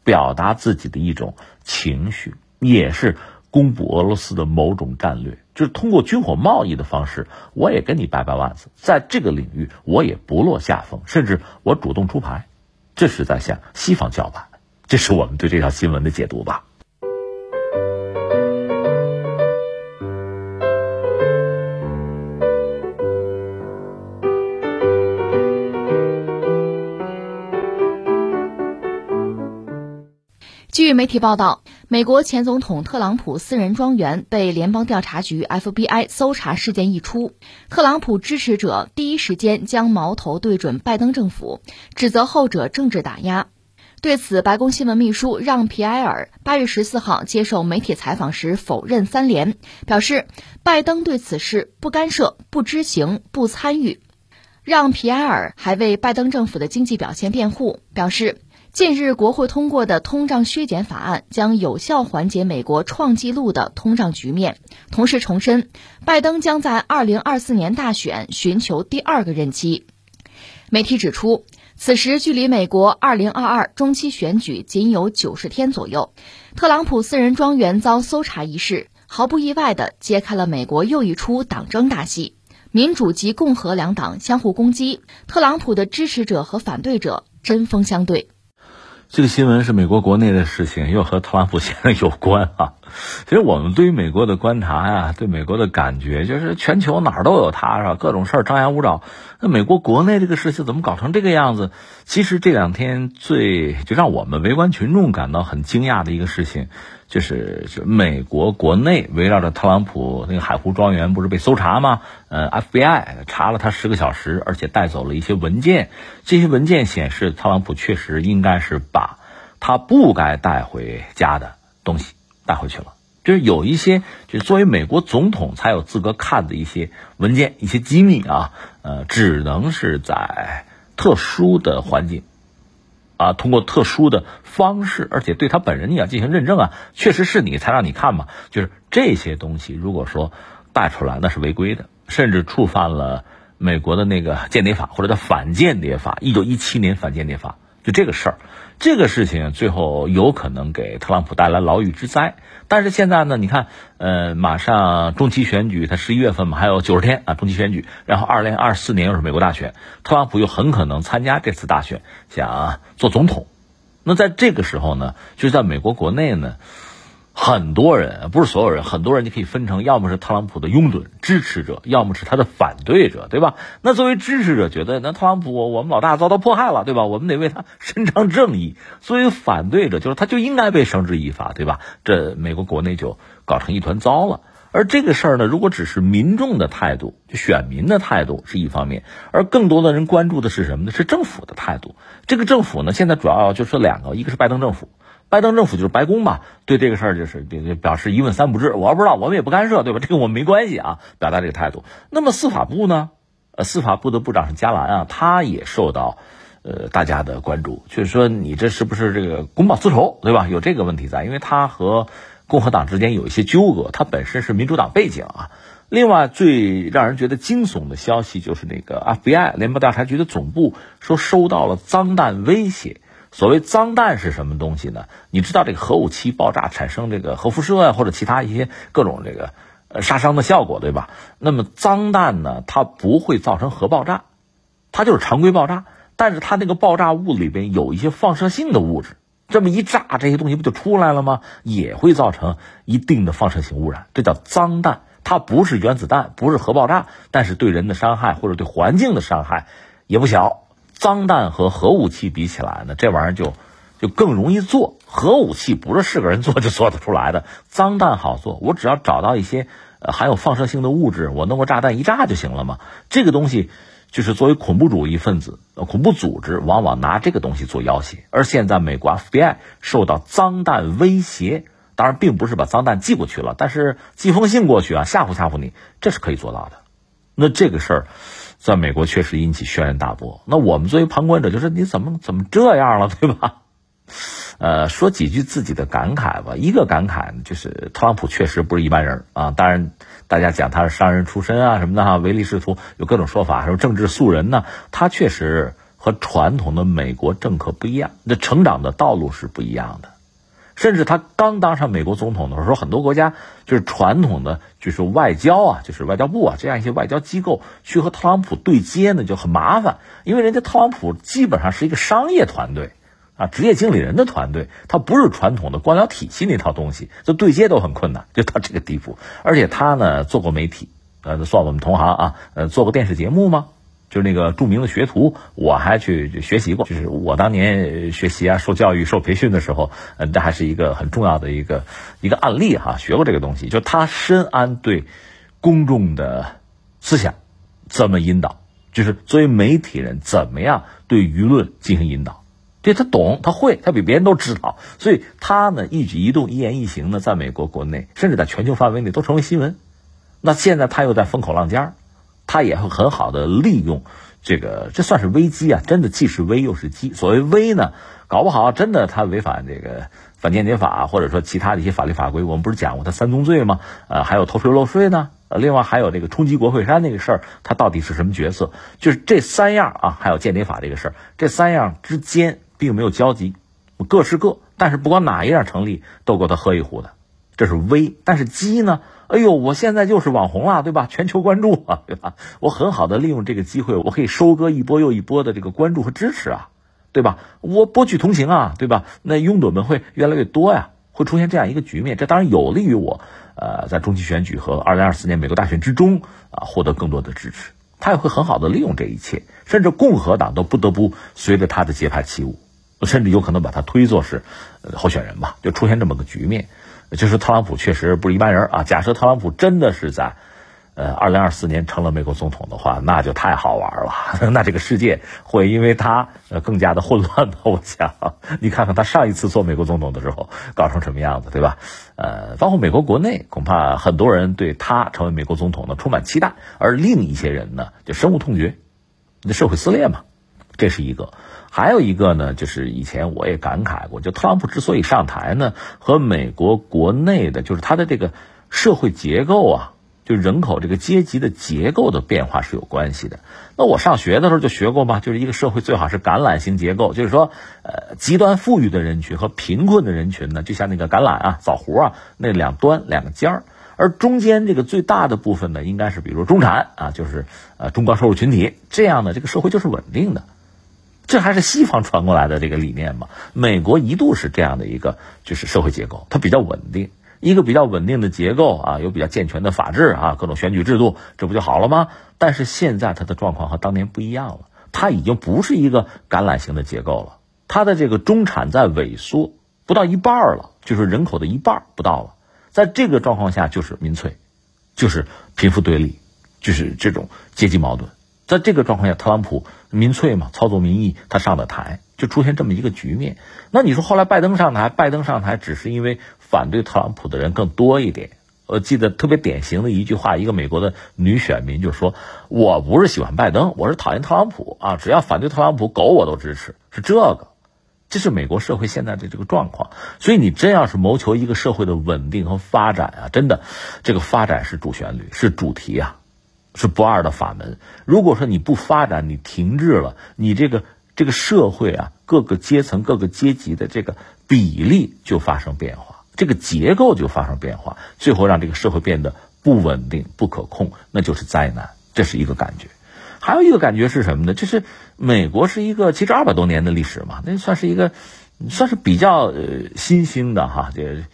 表达自己的一种情绪，也是公布俄罗斯的某种战略。就是通过军火贸易的方式，我也跟你掰掰腕子，在这个领域我也不落下风，甚至我主动出牌，这是在向西方叫板。这是我们对这条新闻的解读吧。据媒体报道，美国前总统特朗普私人庄园被联邦调查局 FBI 搜查事件一出，特朗普支持者第一时间将矛头对准拜登政府，指责后者政治打压。对此，白宫新闻秘书让·皮埃尔八月十四号接受媒体采访时否认三连，表示拜登对此事不干涉、不知情、不参与。让·皮埃尔还为拜登政府的经济表现辩护，表示。近日，国会通过的通胀削减法案将有效缓解美国创纪录的通胀局面。同时重申，拜登将在2024年大选寻求第二个任期。媒体指出，此时距离美国2022中期选举仅有90天左右。特朗普私人庄园遭搜查一事，毫不意外地揭开了美国又一出党争大戏：民主及共和两党相互攻击，特朗普的支持者和反对者针锋相对。这个新闻是美国国内的事情，又和特朗普先生有关啊。其实我们对于美国的观察呀，对美国的感觉，就是全球哪儿都有他，是吧？各种事儿张牙舞爪。那美国国内这个事情怎么搞成这个样子？其实这两天最就让我们围观群众感到很惊讶的一个事情，就是就美国国内围绕着特朗普那个海湖庄园不是被搜查吗？呃，FBI 查了他十个小时，而且带走了一些文件。这些文件显示，特朗普确实应该是把他不该带回家的东西。带回去了，就是有一些，就作为美国总统才有资格看的一些文件、一些机密啊，呃，只能是在特殊的环境，啊，通过特殊的方式，而且对他本人你要进行认证啊，确实是你才让你看嘛。就是这些东西，如果说带出来，那是违规的，甚至触犯了美国的那个间谍法或者叫反间谍法，一九一七年反间谍法。就这个事儿，这个事情最后有可能给特朗普带来牢狱之灾。但是现在呢，你看，呃，马上中期选举，他十一月份嘛，还有九十天啊，中期选举，然后二零二四年又是美国大选，特朗普又很可能参加这次大选，想做总统。那在这个时候呢，就是在美国国内呢。很多人不是所有人，很多人你可以分成，要么是特朗普的拥趸支持者，要么是他的反对者，对吧？那作为支持者，觉得那特朗普我们老大遭到迫害了，对吧？我们得为他伸张正义。作为反对者，就是他就应该被绳之以法，对吧？这美国国内就搞成一团糟了。而这个事儿呢，如果只是民众的态度，就选民的态度是一方面，而更多的人关注的是什么呢？是政府的态度。这个政府呢，现在主要就是两个，一个是拜登政府。拜登政府就是白宫嘛，对这个事儿就是表表示一问三不知，我不知道，我们也不干涉，对吧？这个我们没关系啊，表达这个态度。那么司法部呢？呃，司法部的部长是加兰啊，他也受到呃大家的关注，就是说你这是不是这个公报私仇，对吧？有这个问题在，因为他和共和党之间有一些纠葛，他本身是民主党背景啊。另外，最让人觉得惊悚的消息就是那个 FBI 联邦调查局的总部说收到了脏弹威胁。所谓脏弹是什么东西呢？你知道这个核武器爆炸产生这个核辐射啊，或者其他一些各种这个呃杀伤的效果，对吧？那么脏弹呢，它不会造成核爆炸，它就是常规爆炸，但是它那个爆炸物里边有一些放射性的物质，这么一炸，这些东西不就出来了吗？也会造成一定的放射性污染，这叫脏弹。它不是原子弹，不是核爆炸，但是对人的伤害或者对环境的伤害也不小。脏弹和核武器比起来呢，这玩意儿就就更容易做。核武器不是是个人做就做得出来的，脏弹好做。我只要找到一些呃含有放射性的物质，我弄个炸弹一炸就行了嘛。这个东西就是作为恐怖主义分子、恐怖组织，往往拿这个东西做要挟。而现在美国 FBI 受到脏弹威胁，当然并不是把脏弹寄过去了，但是寄封信过去啊，吓唬吓唬你，这是可以做到的。那这个事儿。在美国确实引起轩然大波。那我们作为旁观者，就是你怎么怎么这样了，对吧？呃，说几句自己的感慨吧。一个感慨就是特朗普确实不是一般人啊。当然，大家讲他是商人出身啊什么的哈，唯利是图，有各种说法，说政治素人呢。他确实和传统的美国政客不一样，这成长的道路是不一样的。甚至他刚当上美国总统的时候，很多国家就是传统的就是外交啊，就是外交部啊这样一些外交机构去和特朗普对接呢就很麻烦，因为人家特朗普基本上是一个商业团队啊，职业经理人的团队，他不是传统的官僚体系那套东西，就对接都很困难，就到这个地步。而且他呢做过媒体，呃，算我们同行啊，呃，做过电视节目吗？就是那个著名的学徒，我还去学习过。就是我当年学习啊、受教育、受培训的时候，呃，这还是一个很重要的一个一个案例哈。学过这个东西，就他深谙对公众的思想怎么引导，就是作为媒体人怎么样对舆论进行引导，这他懂，他会，他比别人都知道。所以他呢一举一动、一言一行呢，在美国国内，甚至在全球范围内都成为新闻。那现在他又在风口浪尖儿。他也会很好的利用这个，这算是危机啊！真的既是危又是机。所谓危呢，搞不好真的他违反这个反间谍法，或者说其他的一些法律法规。我们不是讲过他三宗罪吗？呃，还有偷税漏税呢。呃，另外还有这个冲击国会山那个事儿，他到底是什么角色？就是这三样啊，还有间谍法这个事儿，这三样之间并没有交集，各是各。但是不管哪一样成立，都够他喝一壶的。这是危，但是机呢？哎呦，我现在就是网红了，对吧？全球关注啊，对吧？我很好的利用这个机会，我可以收割一波又一波的这个关注和支持啊，对吧？我博取同情啊，对吧？那拥趸们会越来越多呀，会出现这样一个局面，这当然有利于我，呃，在中期选举和二零二四年美国大选之中啊，获得更多的支持。他也会很好的利用这一切，甚至共和党都不得不随着他的节拍起舞，甚至有可能把他推作是候选人吧，就出现这么个局面。就是特朗普确实不是一般人啊！假设特朗普真的是在，呃，二零二四年成了美国总统的话，那就太好玩了。那这个世界会因为他呃更加的混乱吧？我想，你看看他上一次做美国总统的时候搞成什么样子，对吧？呃，包括美国国内，恐怕很多人对他成为美国总统呢充满期待，而另一些人呢就深恶痛绝，那社会撕裂嘛，这是一个。还有一个呢，就是以前我也感慨过，就特朗普之所以上台呢，和美国国内的，就是他的这个社会结构啊，就人口这个阶级的结构的变化是有关系的。那我上学的时候就学过嘛，就是一个社会最好是橄榄型结构，就是说，呃，极端富裕的人群和贫困的人群呢，就像那个橄榄啊、枣核啊那两端两个尖儿，而中间这个最大的部分呢，应该是比如中产啊，就是呃中高收入群体，这样呢这个社会就是稳定的。这还是西方传过来的这个理念嘛？美国一度是这样的一个就是社会结构，它比较稳定，一个比较稳定的结构啊，有比较健全的法治啊，各种选举制度，这不就好了吗？但是现在它的状况和当年不一样了，它已经不是一个橄榄型的结构了，它的这个中产在萎缩，不到一半了，就是人口的一半不到了，在这个状况下就是民粹，就是贫富对立，就是这种阶级矛盾。在这个状况下，特朗普民粹嘛，操作民意，他上的台，就出现这么一个局面。那你说后来拜登上台，拜登上台只是因为反对特朗普的人更多一点。我记得特别典型的一句话，一个美国的女选民就说：“我不是喜欢拜登，我是讨厌特朗普啊！只要反对特朗普，狗我都支持。”是这个，这是美国社会现在的这个状况。所以你真要是谋求一个社会的稳定和发展啊，真的，这个发展是主旋律，是主题啊。是不二的法门。如果说你不发展，你停滞了，你这个这个社会啊，各个阶层、各个阶级的这个比例就发生变化，这个结构就发生变化，最后让这个社会变得不稳定、不可控，那就是灾难。这是一个感觉。还有一个感觉是什么呢？就是美国是一个其实二百多年的历史嘛，那算是一个算是比较呃新兴的哈，这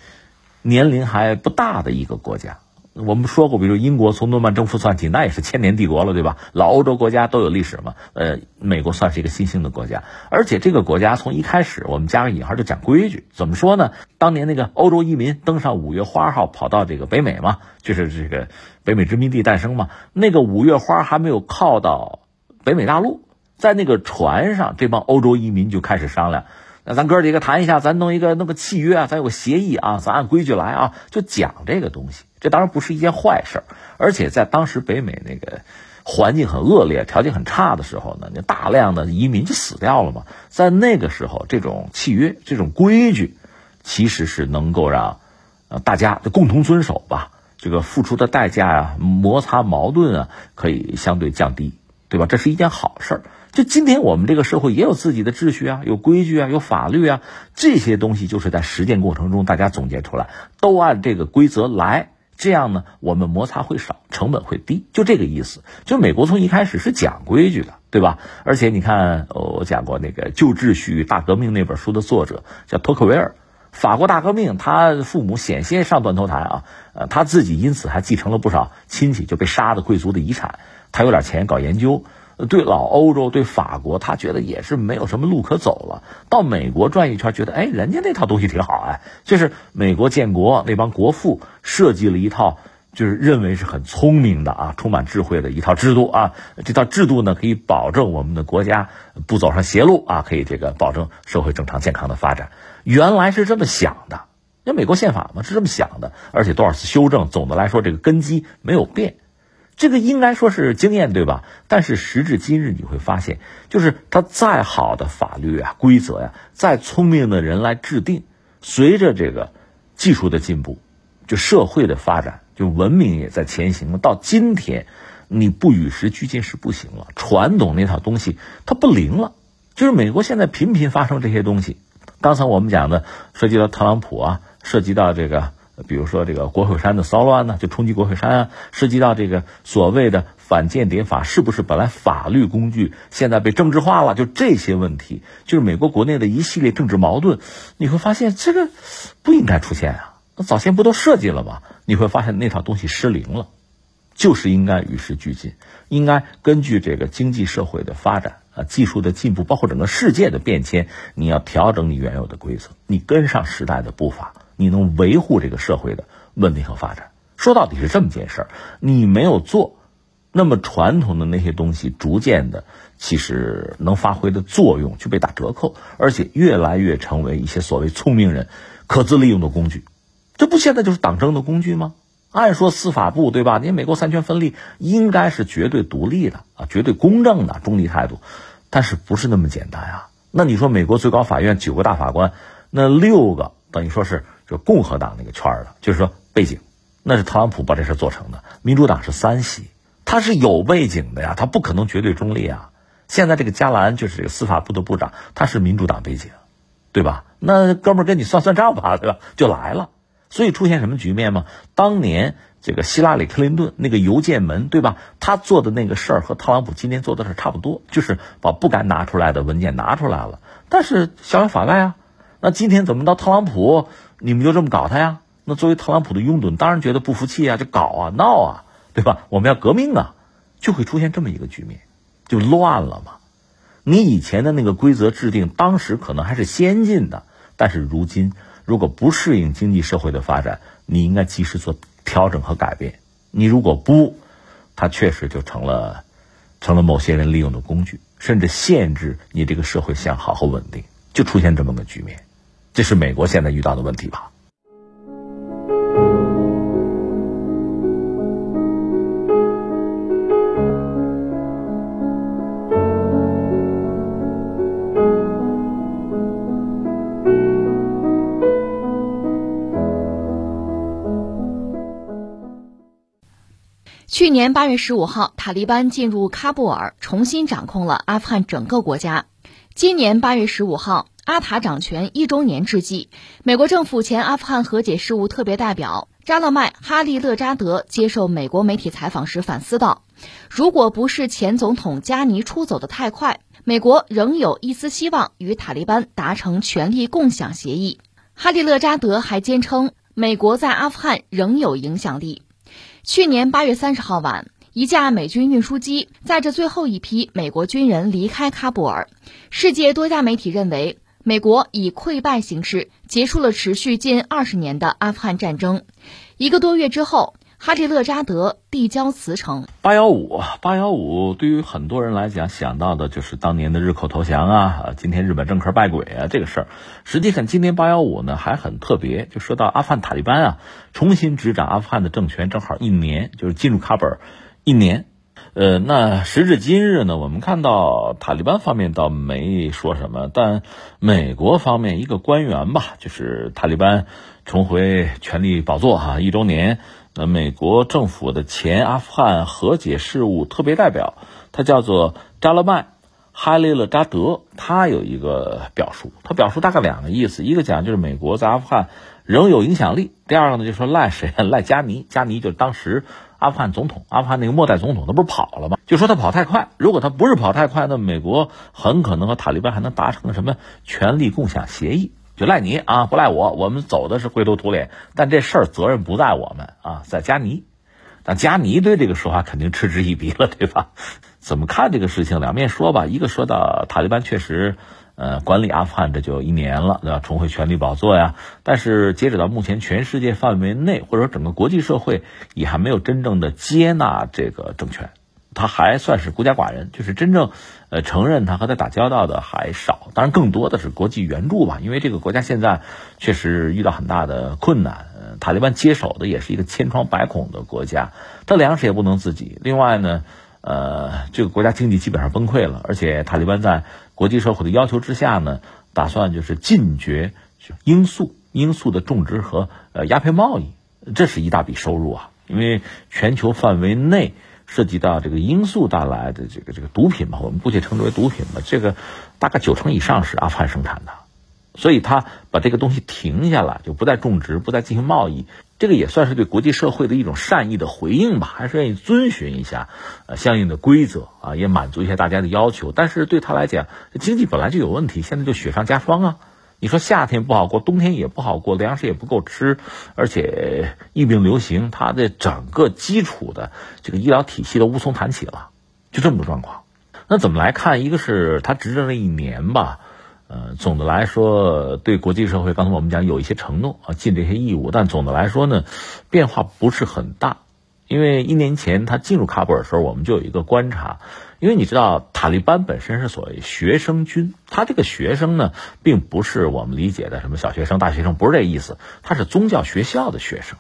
年龄还不大的一个国家。我们说过，比如英国从诺曼征服算起，那也是千年帝国了，对吧？老欧洲国家都有历史嘛。呃，美国算是一个新兴的国家，而且这个国家从一开始，我们加个引号就讲规矩。怎么说呢？当年那个欧洲移民登上五月花号跑到这个北美嘛，就是这个北美殖民地诞生嘛。那个五月花还没有靠到北美大陆，在那个船上，这帮欧洲移民就开始商量。那咱哥几个谈一下，咱弄一个弄个契约啊，咱有个协议啊，咱按规矩来啊，就讲这个东西。这当然不是一件坏事，而且在当时北美那个环境很恶劣、条件很差的时候呢，那大量的移民就死掉了嘛。在那个时候，这种契约、这种规矩，其实是能够让呃大家共同遵守吧。这个付出的代价啊、摩擦、矛盾啊，可以相对降低。对吧？这是一件好事儿。就今天我们这个社会也有自己的秩序啊，有规矩啊，有法律啊，这些东西就是在实践过程中大家总结出来，都按这个规则来。这样呢，我们摩擦会少，成本会低，就这个意思。就美国从一开始是讲规矩的，对吧？而且你看，我讲过那个《旧秩序大革命》那本书的作者叫托克维尔，法国大革命，他父母险些上断头台啊，呃，他自己因此还继承了不少亲戚就被杀的贵族的遗产，他有点钱搞研究。对老欧洲，对法国，他觉得也是没有什么路可走了。到美国转一圈，觉得哎，人家那套东西挺好哎，就是美国建国那帮国父设计了一套，就是认为是很聪明的啊，充满智慧的一套制度啊。这套制度呢，可以保证我们的国家不走上邪路啊，可以这个保证社会正常健康的发展。原来是这么想的，那美国宪法嘛是这么想的，而且多少次修正，总的来说这个根基没有变。这个应该说是经验，对吧？但是时至今日，你会发现，就是它再好的法律啊、规则呀，再聪明的人来制定，随着这个技术的进步，就社会的发展，就文明也在前行。到今天，你不与时俱进是不行了，传统那套东西它不灵了。就是美国现在频频发生这些东西，刚才我们讲的涉及到特朗普啊，涉及到这个。比如说这个国会山的骚乱呢，就冲击国会山啊，涉及到这个所谓的反间谍法是不是本来法律工具，现在被政治化了？就这些问题，就是美国国内的一系列政治矛盾，你会发现这个不应该出现啊！那早先不都设计了吗？你会发现那套东西失灵了，就是应该与时俱进，应该根据这个经济社会的发展啊，技术的进步，包括整个世界的变迁，你要调整你原有的规则，你跟上时代的步伐。你能维护这个社会的稳定和发展？说到底是这么件事儿。你没有做，那么传统的那些东西逐渐的，其实能发挥的作用就被打折扣，而且越来越成为一些所谓聪明人可自利用的工具。这不现在就是党争的工具吗？按说司法部对吧？你美国三权分立应该是绝对独立的啊，绝对公正的中立态度，但是不是那么简单啊？那你说美国最高法院九个大法官，那六个等于说是。就共和党那个圈儿了，就是说背景，那是特朗普把这事做成的。民主党是三席，他是有背景的呀，他不可能绝对中立啊。现在这个加兰就是这个司法部的部长，他是民主党背景，对吧？那哥们儿跟你算算账吧，对吧？就来了。所以出现什么局面吗？当年这个希拉里·克林顿那个邮件门，对吧？他做的那个事儿和特朗普今天做的事儿差不多，就是把不敢拿出来的文件拿出来了，但是逍遥法外啊。那今天怎么到特朗普？你们就这么搞他呀？那作为特朗普的拥趸，当然觉得不服气啊，就搞啊闹啊，对吧？我们要革命啊，就会出现这么一个局面，就乱了嘛。你以前的那个规则制定，当时可能还是先进的，但是如今如果不适应经济社会的发展，你应该及时做调整和改变。你如果不，它确实就成了成了某些人利用的工具，甚至限制你这个社会向好和稳定，就出现这么个局面。这是美国现在遇到的问题吧？去年八月十五号，塔利班进入喀布尔，重新掌控了阿富汗整个国家。今年八月十五号。阿塔掌权一周年之际，美国政府前阿富汗和解事务特别代表扎勒麦·哈利勒扎德接受美国媒体采访时反思道：“如果不是前总统加尼出走的太快，美国仍有一丝希望与塔利班达成权力共享协议。”哈利勒扎德还坚称，美国在阿富汗仍有影响力。去年八月三十号晚。一架美军运输机载着最后一批美国军人离开喀布尔。世界多家媒体认为。美国以溃败形式结束了持续近二十年的阿富汗战争。一个多月之后，哈利勒扎德递交辞呈。八幺五，八幺五，对于很多人来讲，想到的就是当年的日寇投降啊，今天日本政客败鬼啊，这个事儿。实际上，今天八幺五呢还很特别，就说到阿富汗塔利班啊，重新执掌阿富汗的政权，正好一年，就是进入喀布尔一年。呃，那时至今日呢，我们看到塔利班方面倒没说什么，但美国方面一个官员吧，就是塔利班重回权力宝座哈一周年，那美国政府的前阿富汗和解事务特别代表他叫做扎勒曼·哈利勒扎德，他有一个表述，他表述大概两个意思，一个讲就是美国在阿富汗仍有影响力，第二个呢就说赖谁？赖加尼，加尼就是当时阿富汗总统，阿富汗那个末代总统，他不是跑了吗？就说他跑太快，如果他不是跑太快，那美国很可能和塔利班还能达成什么权力共享协议。就赖你啊，不赖我，我们走的是灰头土脸，但这事儿责任不在我们啊，在加尼。但加尼对这个说法肯定嗤之以鼻了，对吧？怎么看这个事情？两面说吧。一个说到塔利班确实，呃，管理阿富汗这就一年了，对吧？重回权力宝座呀。但是截止到目前，全世界范围内或者说整个国际社会也还没有真正的接纳这个政权。他还算是孤家寡人，就是真正，呃，承认他和他打交道的还少。当然，更多的是国际援助吧，因为这个国家现在确实遇到很大的困难。塔利班接手的也是一个千疮百孔的国家，他粮食也不能自己。另外呢，呃，这个国家经济基本上崩溃了，而且塔利班在国际社会的要求之下呢，打算就是禁绝罂粟、罂粟的种植和呃鸦片贸易，这是一大笔收入啊，因为全球范围内。涉及到这个罂粟带来的这个这个毒品吧，我们姑且称之为毒品吧。这个大概九成以上是阿富汗生产的，所以他把这个东西停下来，就不再种植，不再进行贸易。这个也算是对国际社会的一种善意的回应吧，还是愿意遵循一下呃相应的规则啊，也满足一下大家的要求。但是对他来讲，经济本来就有问题，现在就雪上加霜啊。你说夏天不好过，冬天也不好过，粮食也不够吃，而且疫病流行，它的整个基础的这个医疗体系都无从谈起了，就这么个状况。那怎么来看？一个是他执政了一年吧，呃，总的来说对国际社会，刚才我们讲有一些承诺啊，尽这些义务，但总的来说呢，变化不是很大。因为一年前他进入喀布尔的时候，我们就有一个观察。因为你知道，塔利班本身是所谓学生军，他这个学生呢，并不是我们理解的什么小学生、大学生，不是这意思，他是宗教学校的学生。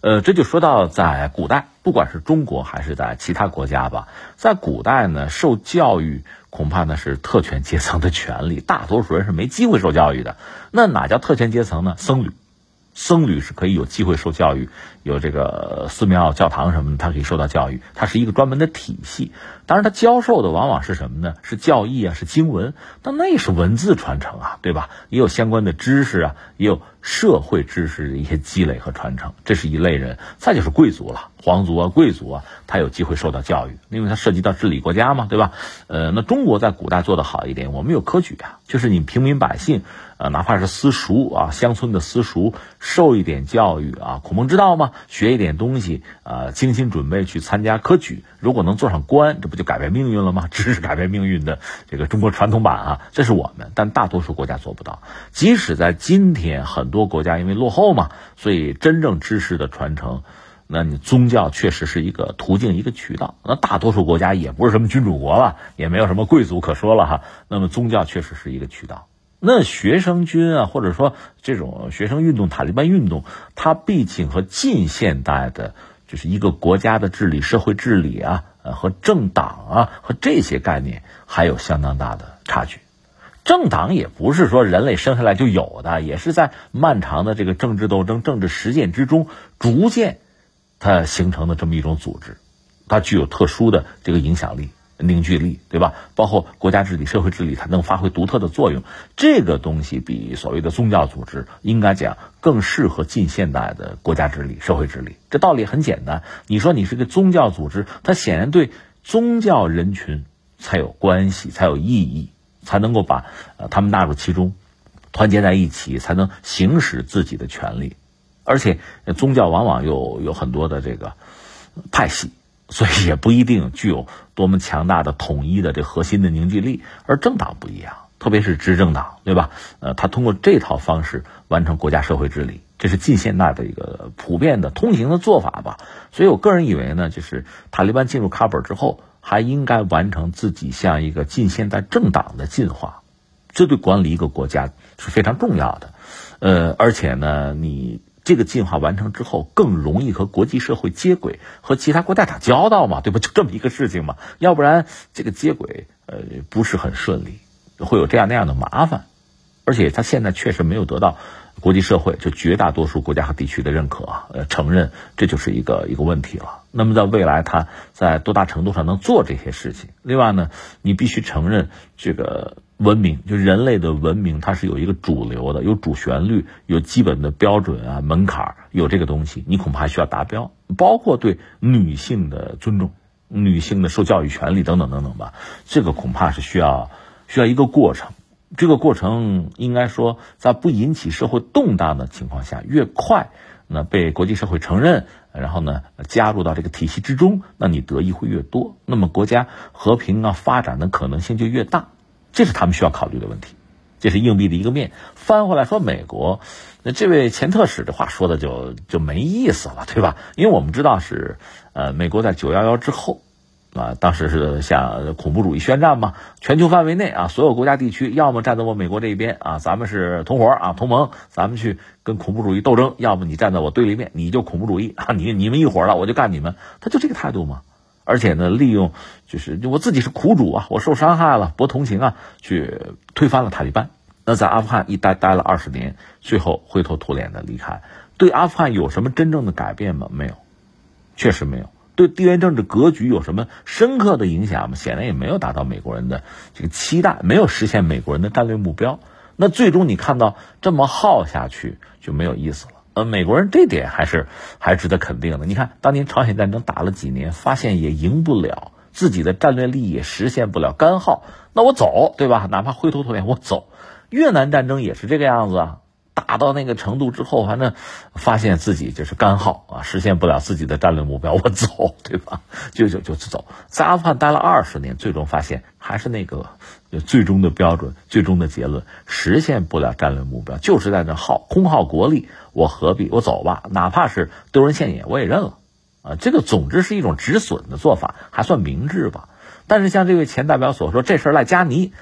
呃，这就说到在古代，不管是中国还是在其他国家吧，在古代呢，受教育恐怕呢是特权阶层的权利，大多数人是没机会受教育的。那哪叫特权阶层呢？僧侣。僧侣是可以有机会受教育，有这个寺庙、教堂什么的，他可以受到教育。它是一个专门的体系。当然，他教授的往往是什么呢？是教义啊，是经文。但那是文字传承啊，对吧？也有相关的知识啊，也有社会知识的一些积累和传承。这是一类人。再就是贵族了，皇族啊、贵族啊，他有机会受到教育，因为他涉及到治理国家嘛，对吧？呃，那中国在古代做的好一点，我们有科举啊，就是你平民百姓。呃，哪怕是私塾啊，乡村的私塾，受一点教育啊，孔孟之道嘛，学一点东西啊，精心准备去参加科举，如果能做上官，这不就改变命运了吗？知识改变命运的这个中国传统版啊，这是我们，但大多数国家做不到。即使在今天，很多国家因为落后嘛，所以真正知识的传承，那你宗教确实是一个途径，一个渠道。那大多数国家也不是什么君主国了，也没有什么贵族可说了哈。那么宗教确实是一个渠道。那学生军啊，或者说这种学生运动、塔利班运动，它毕竟和近现代的，就是一个国家的治理、社会治理啊，呃，和政党啊，和这些概念还有相当大的差距。政党也不是说人类生下来就有的，也是在漫长的这个政治斗争、政治实践之中，逐渐它形成的这么一种组织，它具有特殊的这个影响力。凝聚力，对吧？包括国家治理、社会治理，它能发挥独特的作用。这个东西比所谓的宗教组织，应该讲更适合近现代的国家治理、社会治理。这道理很简单。你说你是个宗教组织，它显然对宗教人群才有关系，才有意义，才能够把呃他们纳入其中，团结在一起，才能行使自己的权利。而且宗教往往有有很多的这个派系。所以也不一定具有多么强大的统一的这核心的凝聚力，而政党不一样，特别是执政党，对吧？呃，他通过这套方式完成国家社会治理，这是近现代的一个普遍的通行的做法吧。所以我个人以为呢，就是塔利班进入喀布尔之后，还应该完成自己像一个近现代政党的进化，这对管理一个国家是非常重要的。呃，而且呢，你。这个进化完成之后，更容易和国际社会接轨，和其他国家打交道嘛，对吧？就这么一个事情嘛，要不然这个接轨呃不是很顺利，会有这样那样的麻烦。而且他现在确实没有得到国际社会就绝大多数国家和地区的认可，呃，承认这就是一个一个问题了。那么在未来，它在多大程度上能做这些事情？另外呢，你必须承认这个文明，就人类的文明，它是有一个主流的，有主旋律，有基本的标准啊门槛，有这个东西，你恐怕还需要达标，包括对女性的尊重、女性的受教育权利等等等等吧。这个恐怕是需要需要一个过程。这个过程应该说，在不引起社会动荡的情况下，越快，那被国际社会承认，然后呢加入到这个体系之中，那你得益会越多，那么国家和平啊发展的可能性就越大，这是他们需要考虑的问题，这是硬币的一个面。翻回来说，美国，那这位前特使的话说的就就没意思了，对吧？因为我们知道是，呃，美国在九幺幺之后。啊，当时是向恐怖主义宣战嘛？全球范围内啊，所有国家地区要么站在我美国这一边啊，咱们是同伙啊，同盟，咱们去跟恐怖主义斗争；要么你站在我对立面，你就恐怖主义啊，你你们一伙了，我就干你们。他就这个态度嘛。而且呢，利用就是我自己是苦主啊，我受伤害了，博同情啊，去推翻了塔利班。那在阿富汗一待待了二十年，最后灰头土脸的离开，对阿富汗有什么真正的改变吗？没有，确实没有。对地缘政治格局有什么深刻的影响吗？显然也没有达到美国人的这个期待，没有实现美国人的战略目标。那最终你看到这么耗下去就没有意思了。呃，美国人这点还是还值得肯定的。你看，当年朝鲜战争打了几年，发现也赢不了，自己的战略利益也实现不了，干耗，那我走，对吧？哪怕灰头土脸我走。越南战争也是这个样子啊。打到那个程度之后，反正发现自己就是干耗啊，实现不了自己的战略目标，我走，对吧？就就就走，在阿富汗待了二十年，最终发现还是那个最终的标准，最终的结论，实现不了战略目标，就是在那耗，空耗国力，我何必？我走吧，哪怕是丢人现眼，我也认了啊。这个总之是一种止损的做法，还算明智吧。但是像这位前代表所说，这事赖加尼。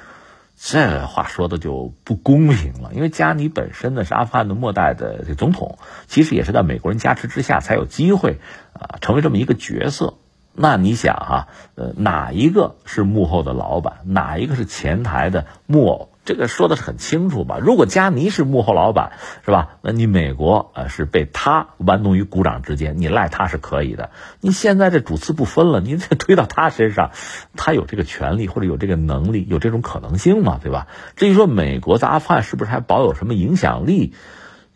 这话说的就不公平了，因为加尼本身呢是阿富汗的末代的总统，其实也是在美国人加持之下才有机会啊成为这么一个角色。那你想啊，呃，哪一个是幕后的老板，哪一个是前台的木偶？这个说的是很清楚吧？如果加尼是幕后老板，是吧？那你美国呃是被他玩弄于股掌之间，你赖他是可以的。你现在这主次不分了，你这推到他身上，他有这个权利或者有这个能力，有这种可能性吗？对吧？至于说美国在阿富汗是不是还保有什么影响力，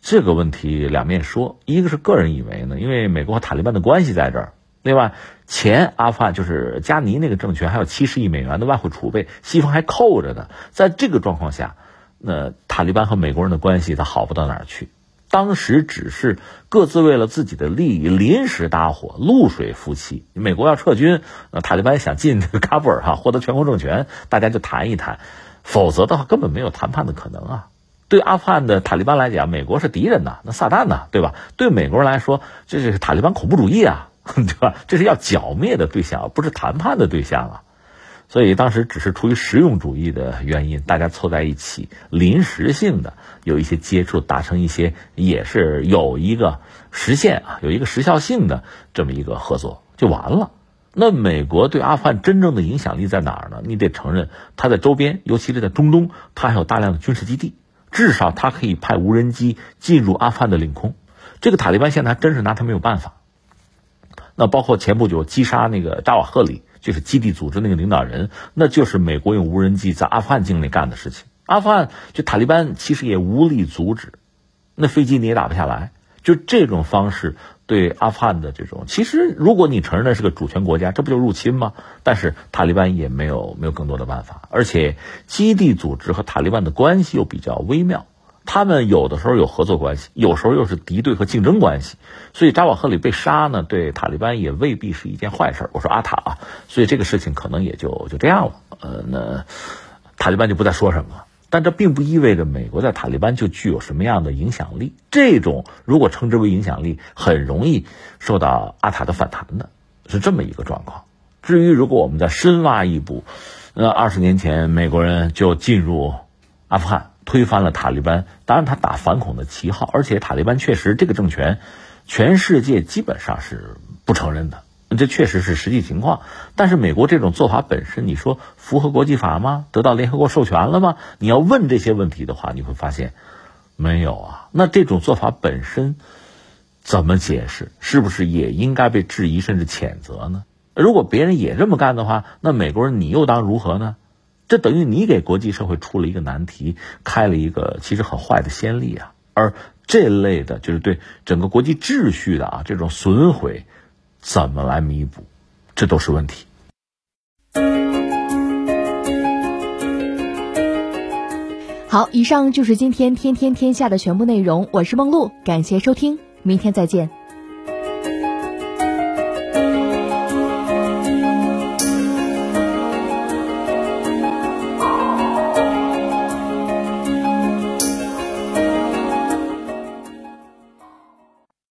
这个问题两面说。一个是个人以为呢，因为美国和塔利班的关系在这儿。另外，前阿富汗就是加尼那个政权，还有七十亿美元的外汇储备，西方还扣着呢。在这个状况下，那塔利班和美国人的关系，它好不到哪儿去。当时只是各自为了自己的利益临时搭伙，露水夫妻。美国要撤军，那塔利班想进这 个喀布尔哈，获得全国政权，大家就谈一谈。否则的话，根本没有谈判的可能啊。对阿富汗的塔利班来讲，美国是敌人呐，那撒旦呐，对吧？对美国人来说，这是塔利班恐怖主义啊。对吧？这是要剿灭的对象，不是谈判的对象啊。所以当时只是出于实用主义的原因，大家凑在一起，临时性的有一些接触，达成一些也是有一个实现啊，有一个时效性的这么一个合作就完了。那美国对阿富汗真正的影响力在哪儿呢？你得承认，它在周边，尤其是在中东，它还有大量的军事基地，至少它可以派无人机进入阿富汗的领空。这个塔利班现在还真是拿他没有办法。那包括前不久击杀那个扎瓦赫里，就是基地组织那个领导人，那就是美国用无人机在阿富汗境内干的事情。阿富汗就塔利班其实也无力阻止，那飞机你也打不下来。就这种方式对阿富汗的这种，其实如果你承认那是个主权国家，这不就入侵吗？但是塔利班也没有没有更多的办法，而且基地组织和塔利班的关系又比较微妙。他们有的时候有合作关系，有时候又是敌对和竞争关系，所以扎瓦赫里被杀呢，对塔利班也未必是一件坏事。我说阿塔啊，所以这个事情可能也就就这样了。呃，那塔利班就不再说什么了。但这并不意味着美国在塔利班就具有什么样的影响力。这种如果称之为影响力，很容易受到阿塔的反弹的，是这么一个状况。至于如果我们再深挖一步，那二十年前美国人就进入阿富汗。推翻了塔利班，当然他打反恐的旗号，而且塔利班确实这个政权，全世界基本上是不承认的，这确实是实际情况。但是美国这种做法本身，你说符合国际法吗？得到联合国授权了吗？你要问这些问题的话，你会发现没有啊。那这种做法本身怎么解释？是不是也应该被质疑甚至谴责呢？如果别人也这么干的话，那美国人你又当如何呢？这等于你给国际社会出了一个难题，开了一个其实很坏的先例啊。而这类的，就是对整个国际秩序的啊这种损毁，怎么来弥补？这都是问题。好，以上就是今天天天天下的全部内容。我是梦露，感谢收听，明天再见。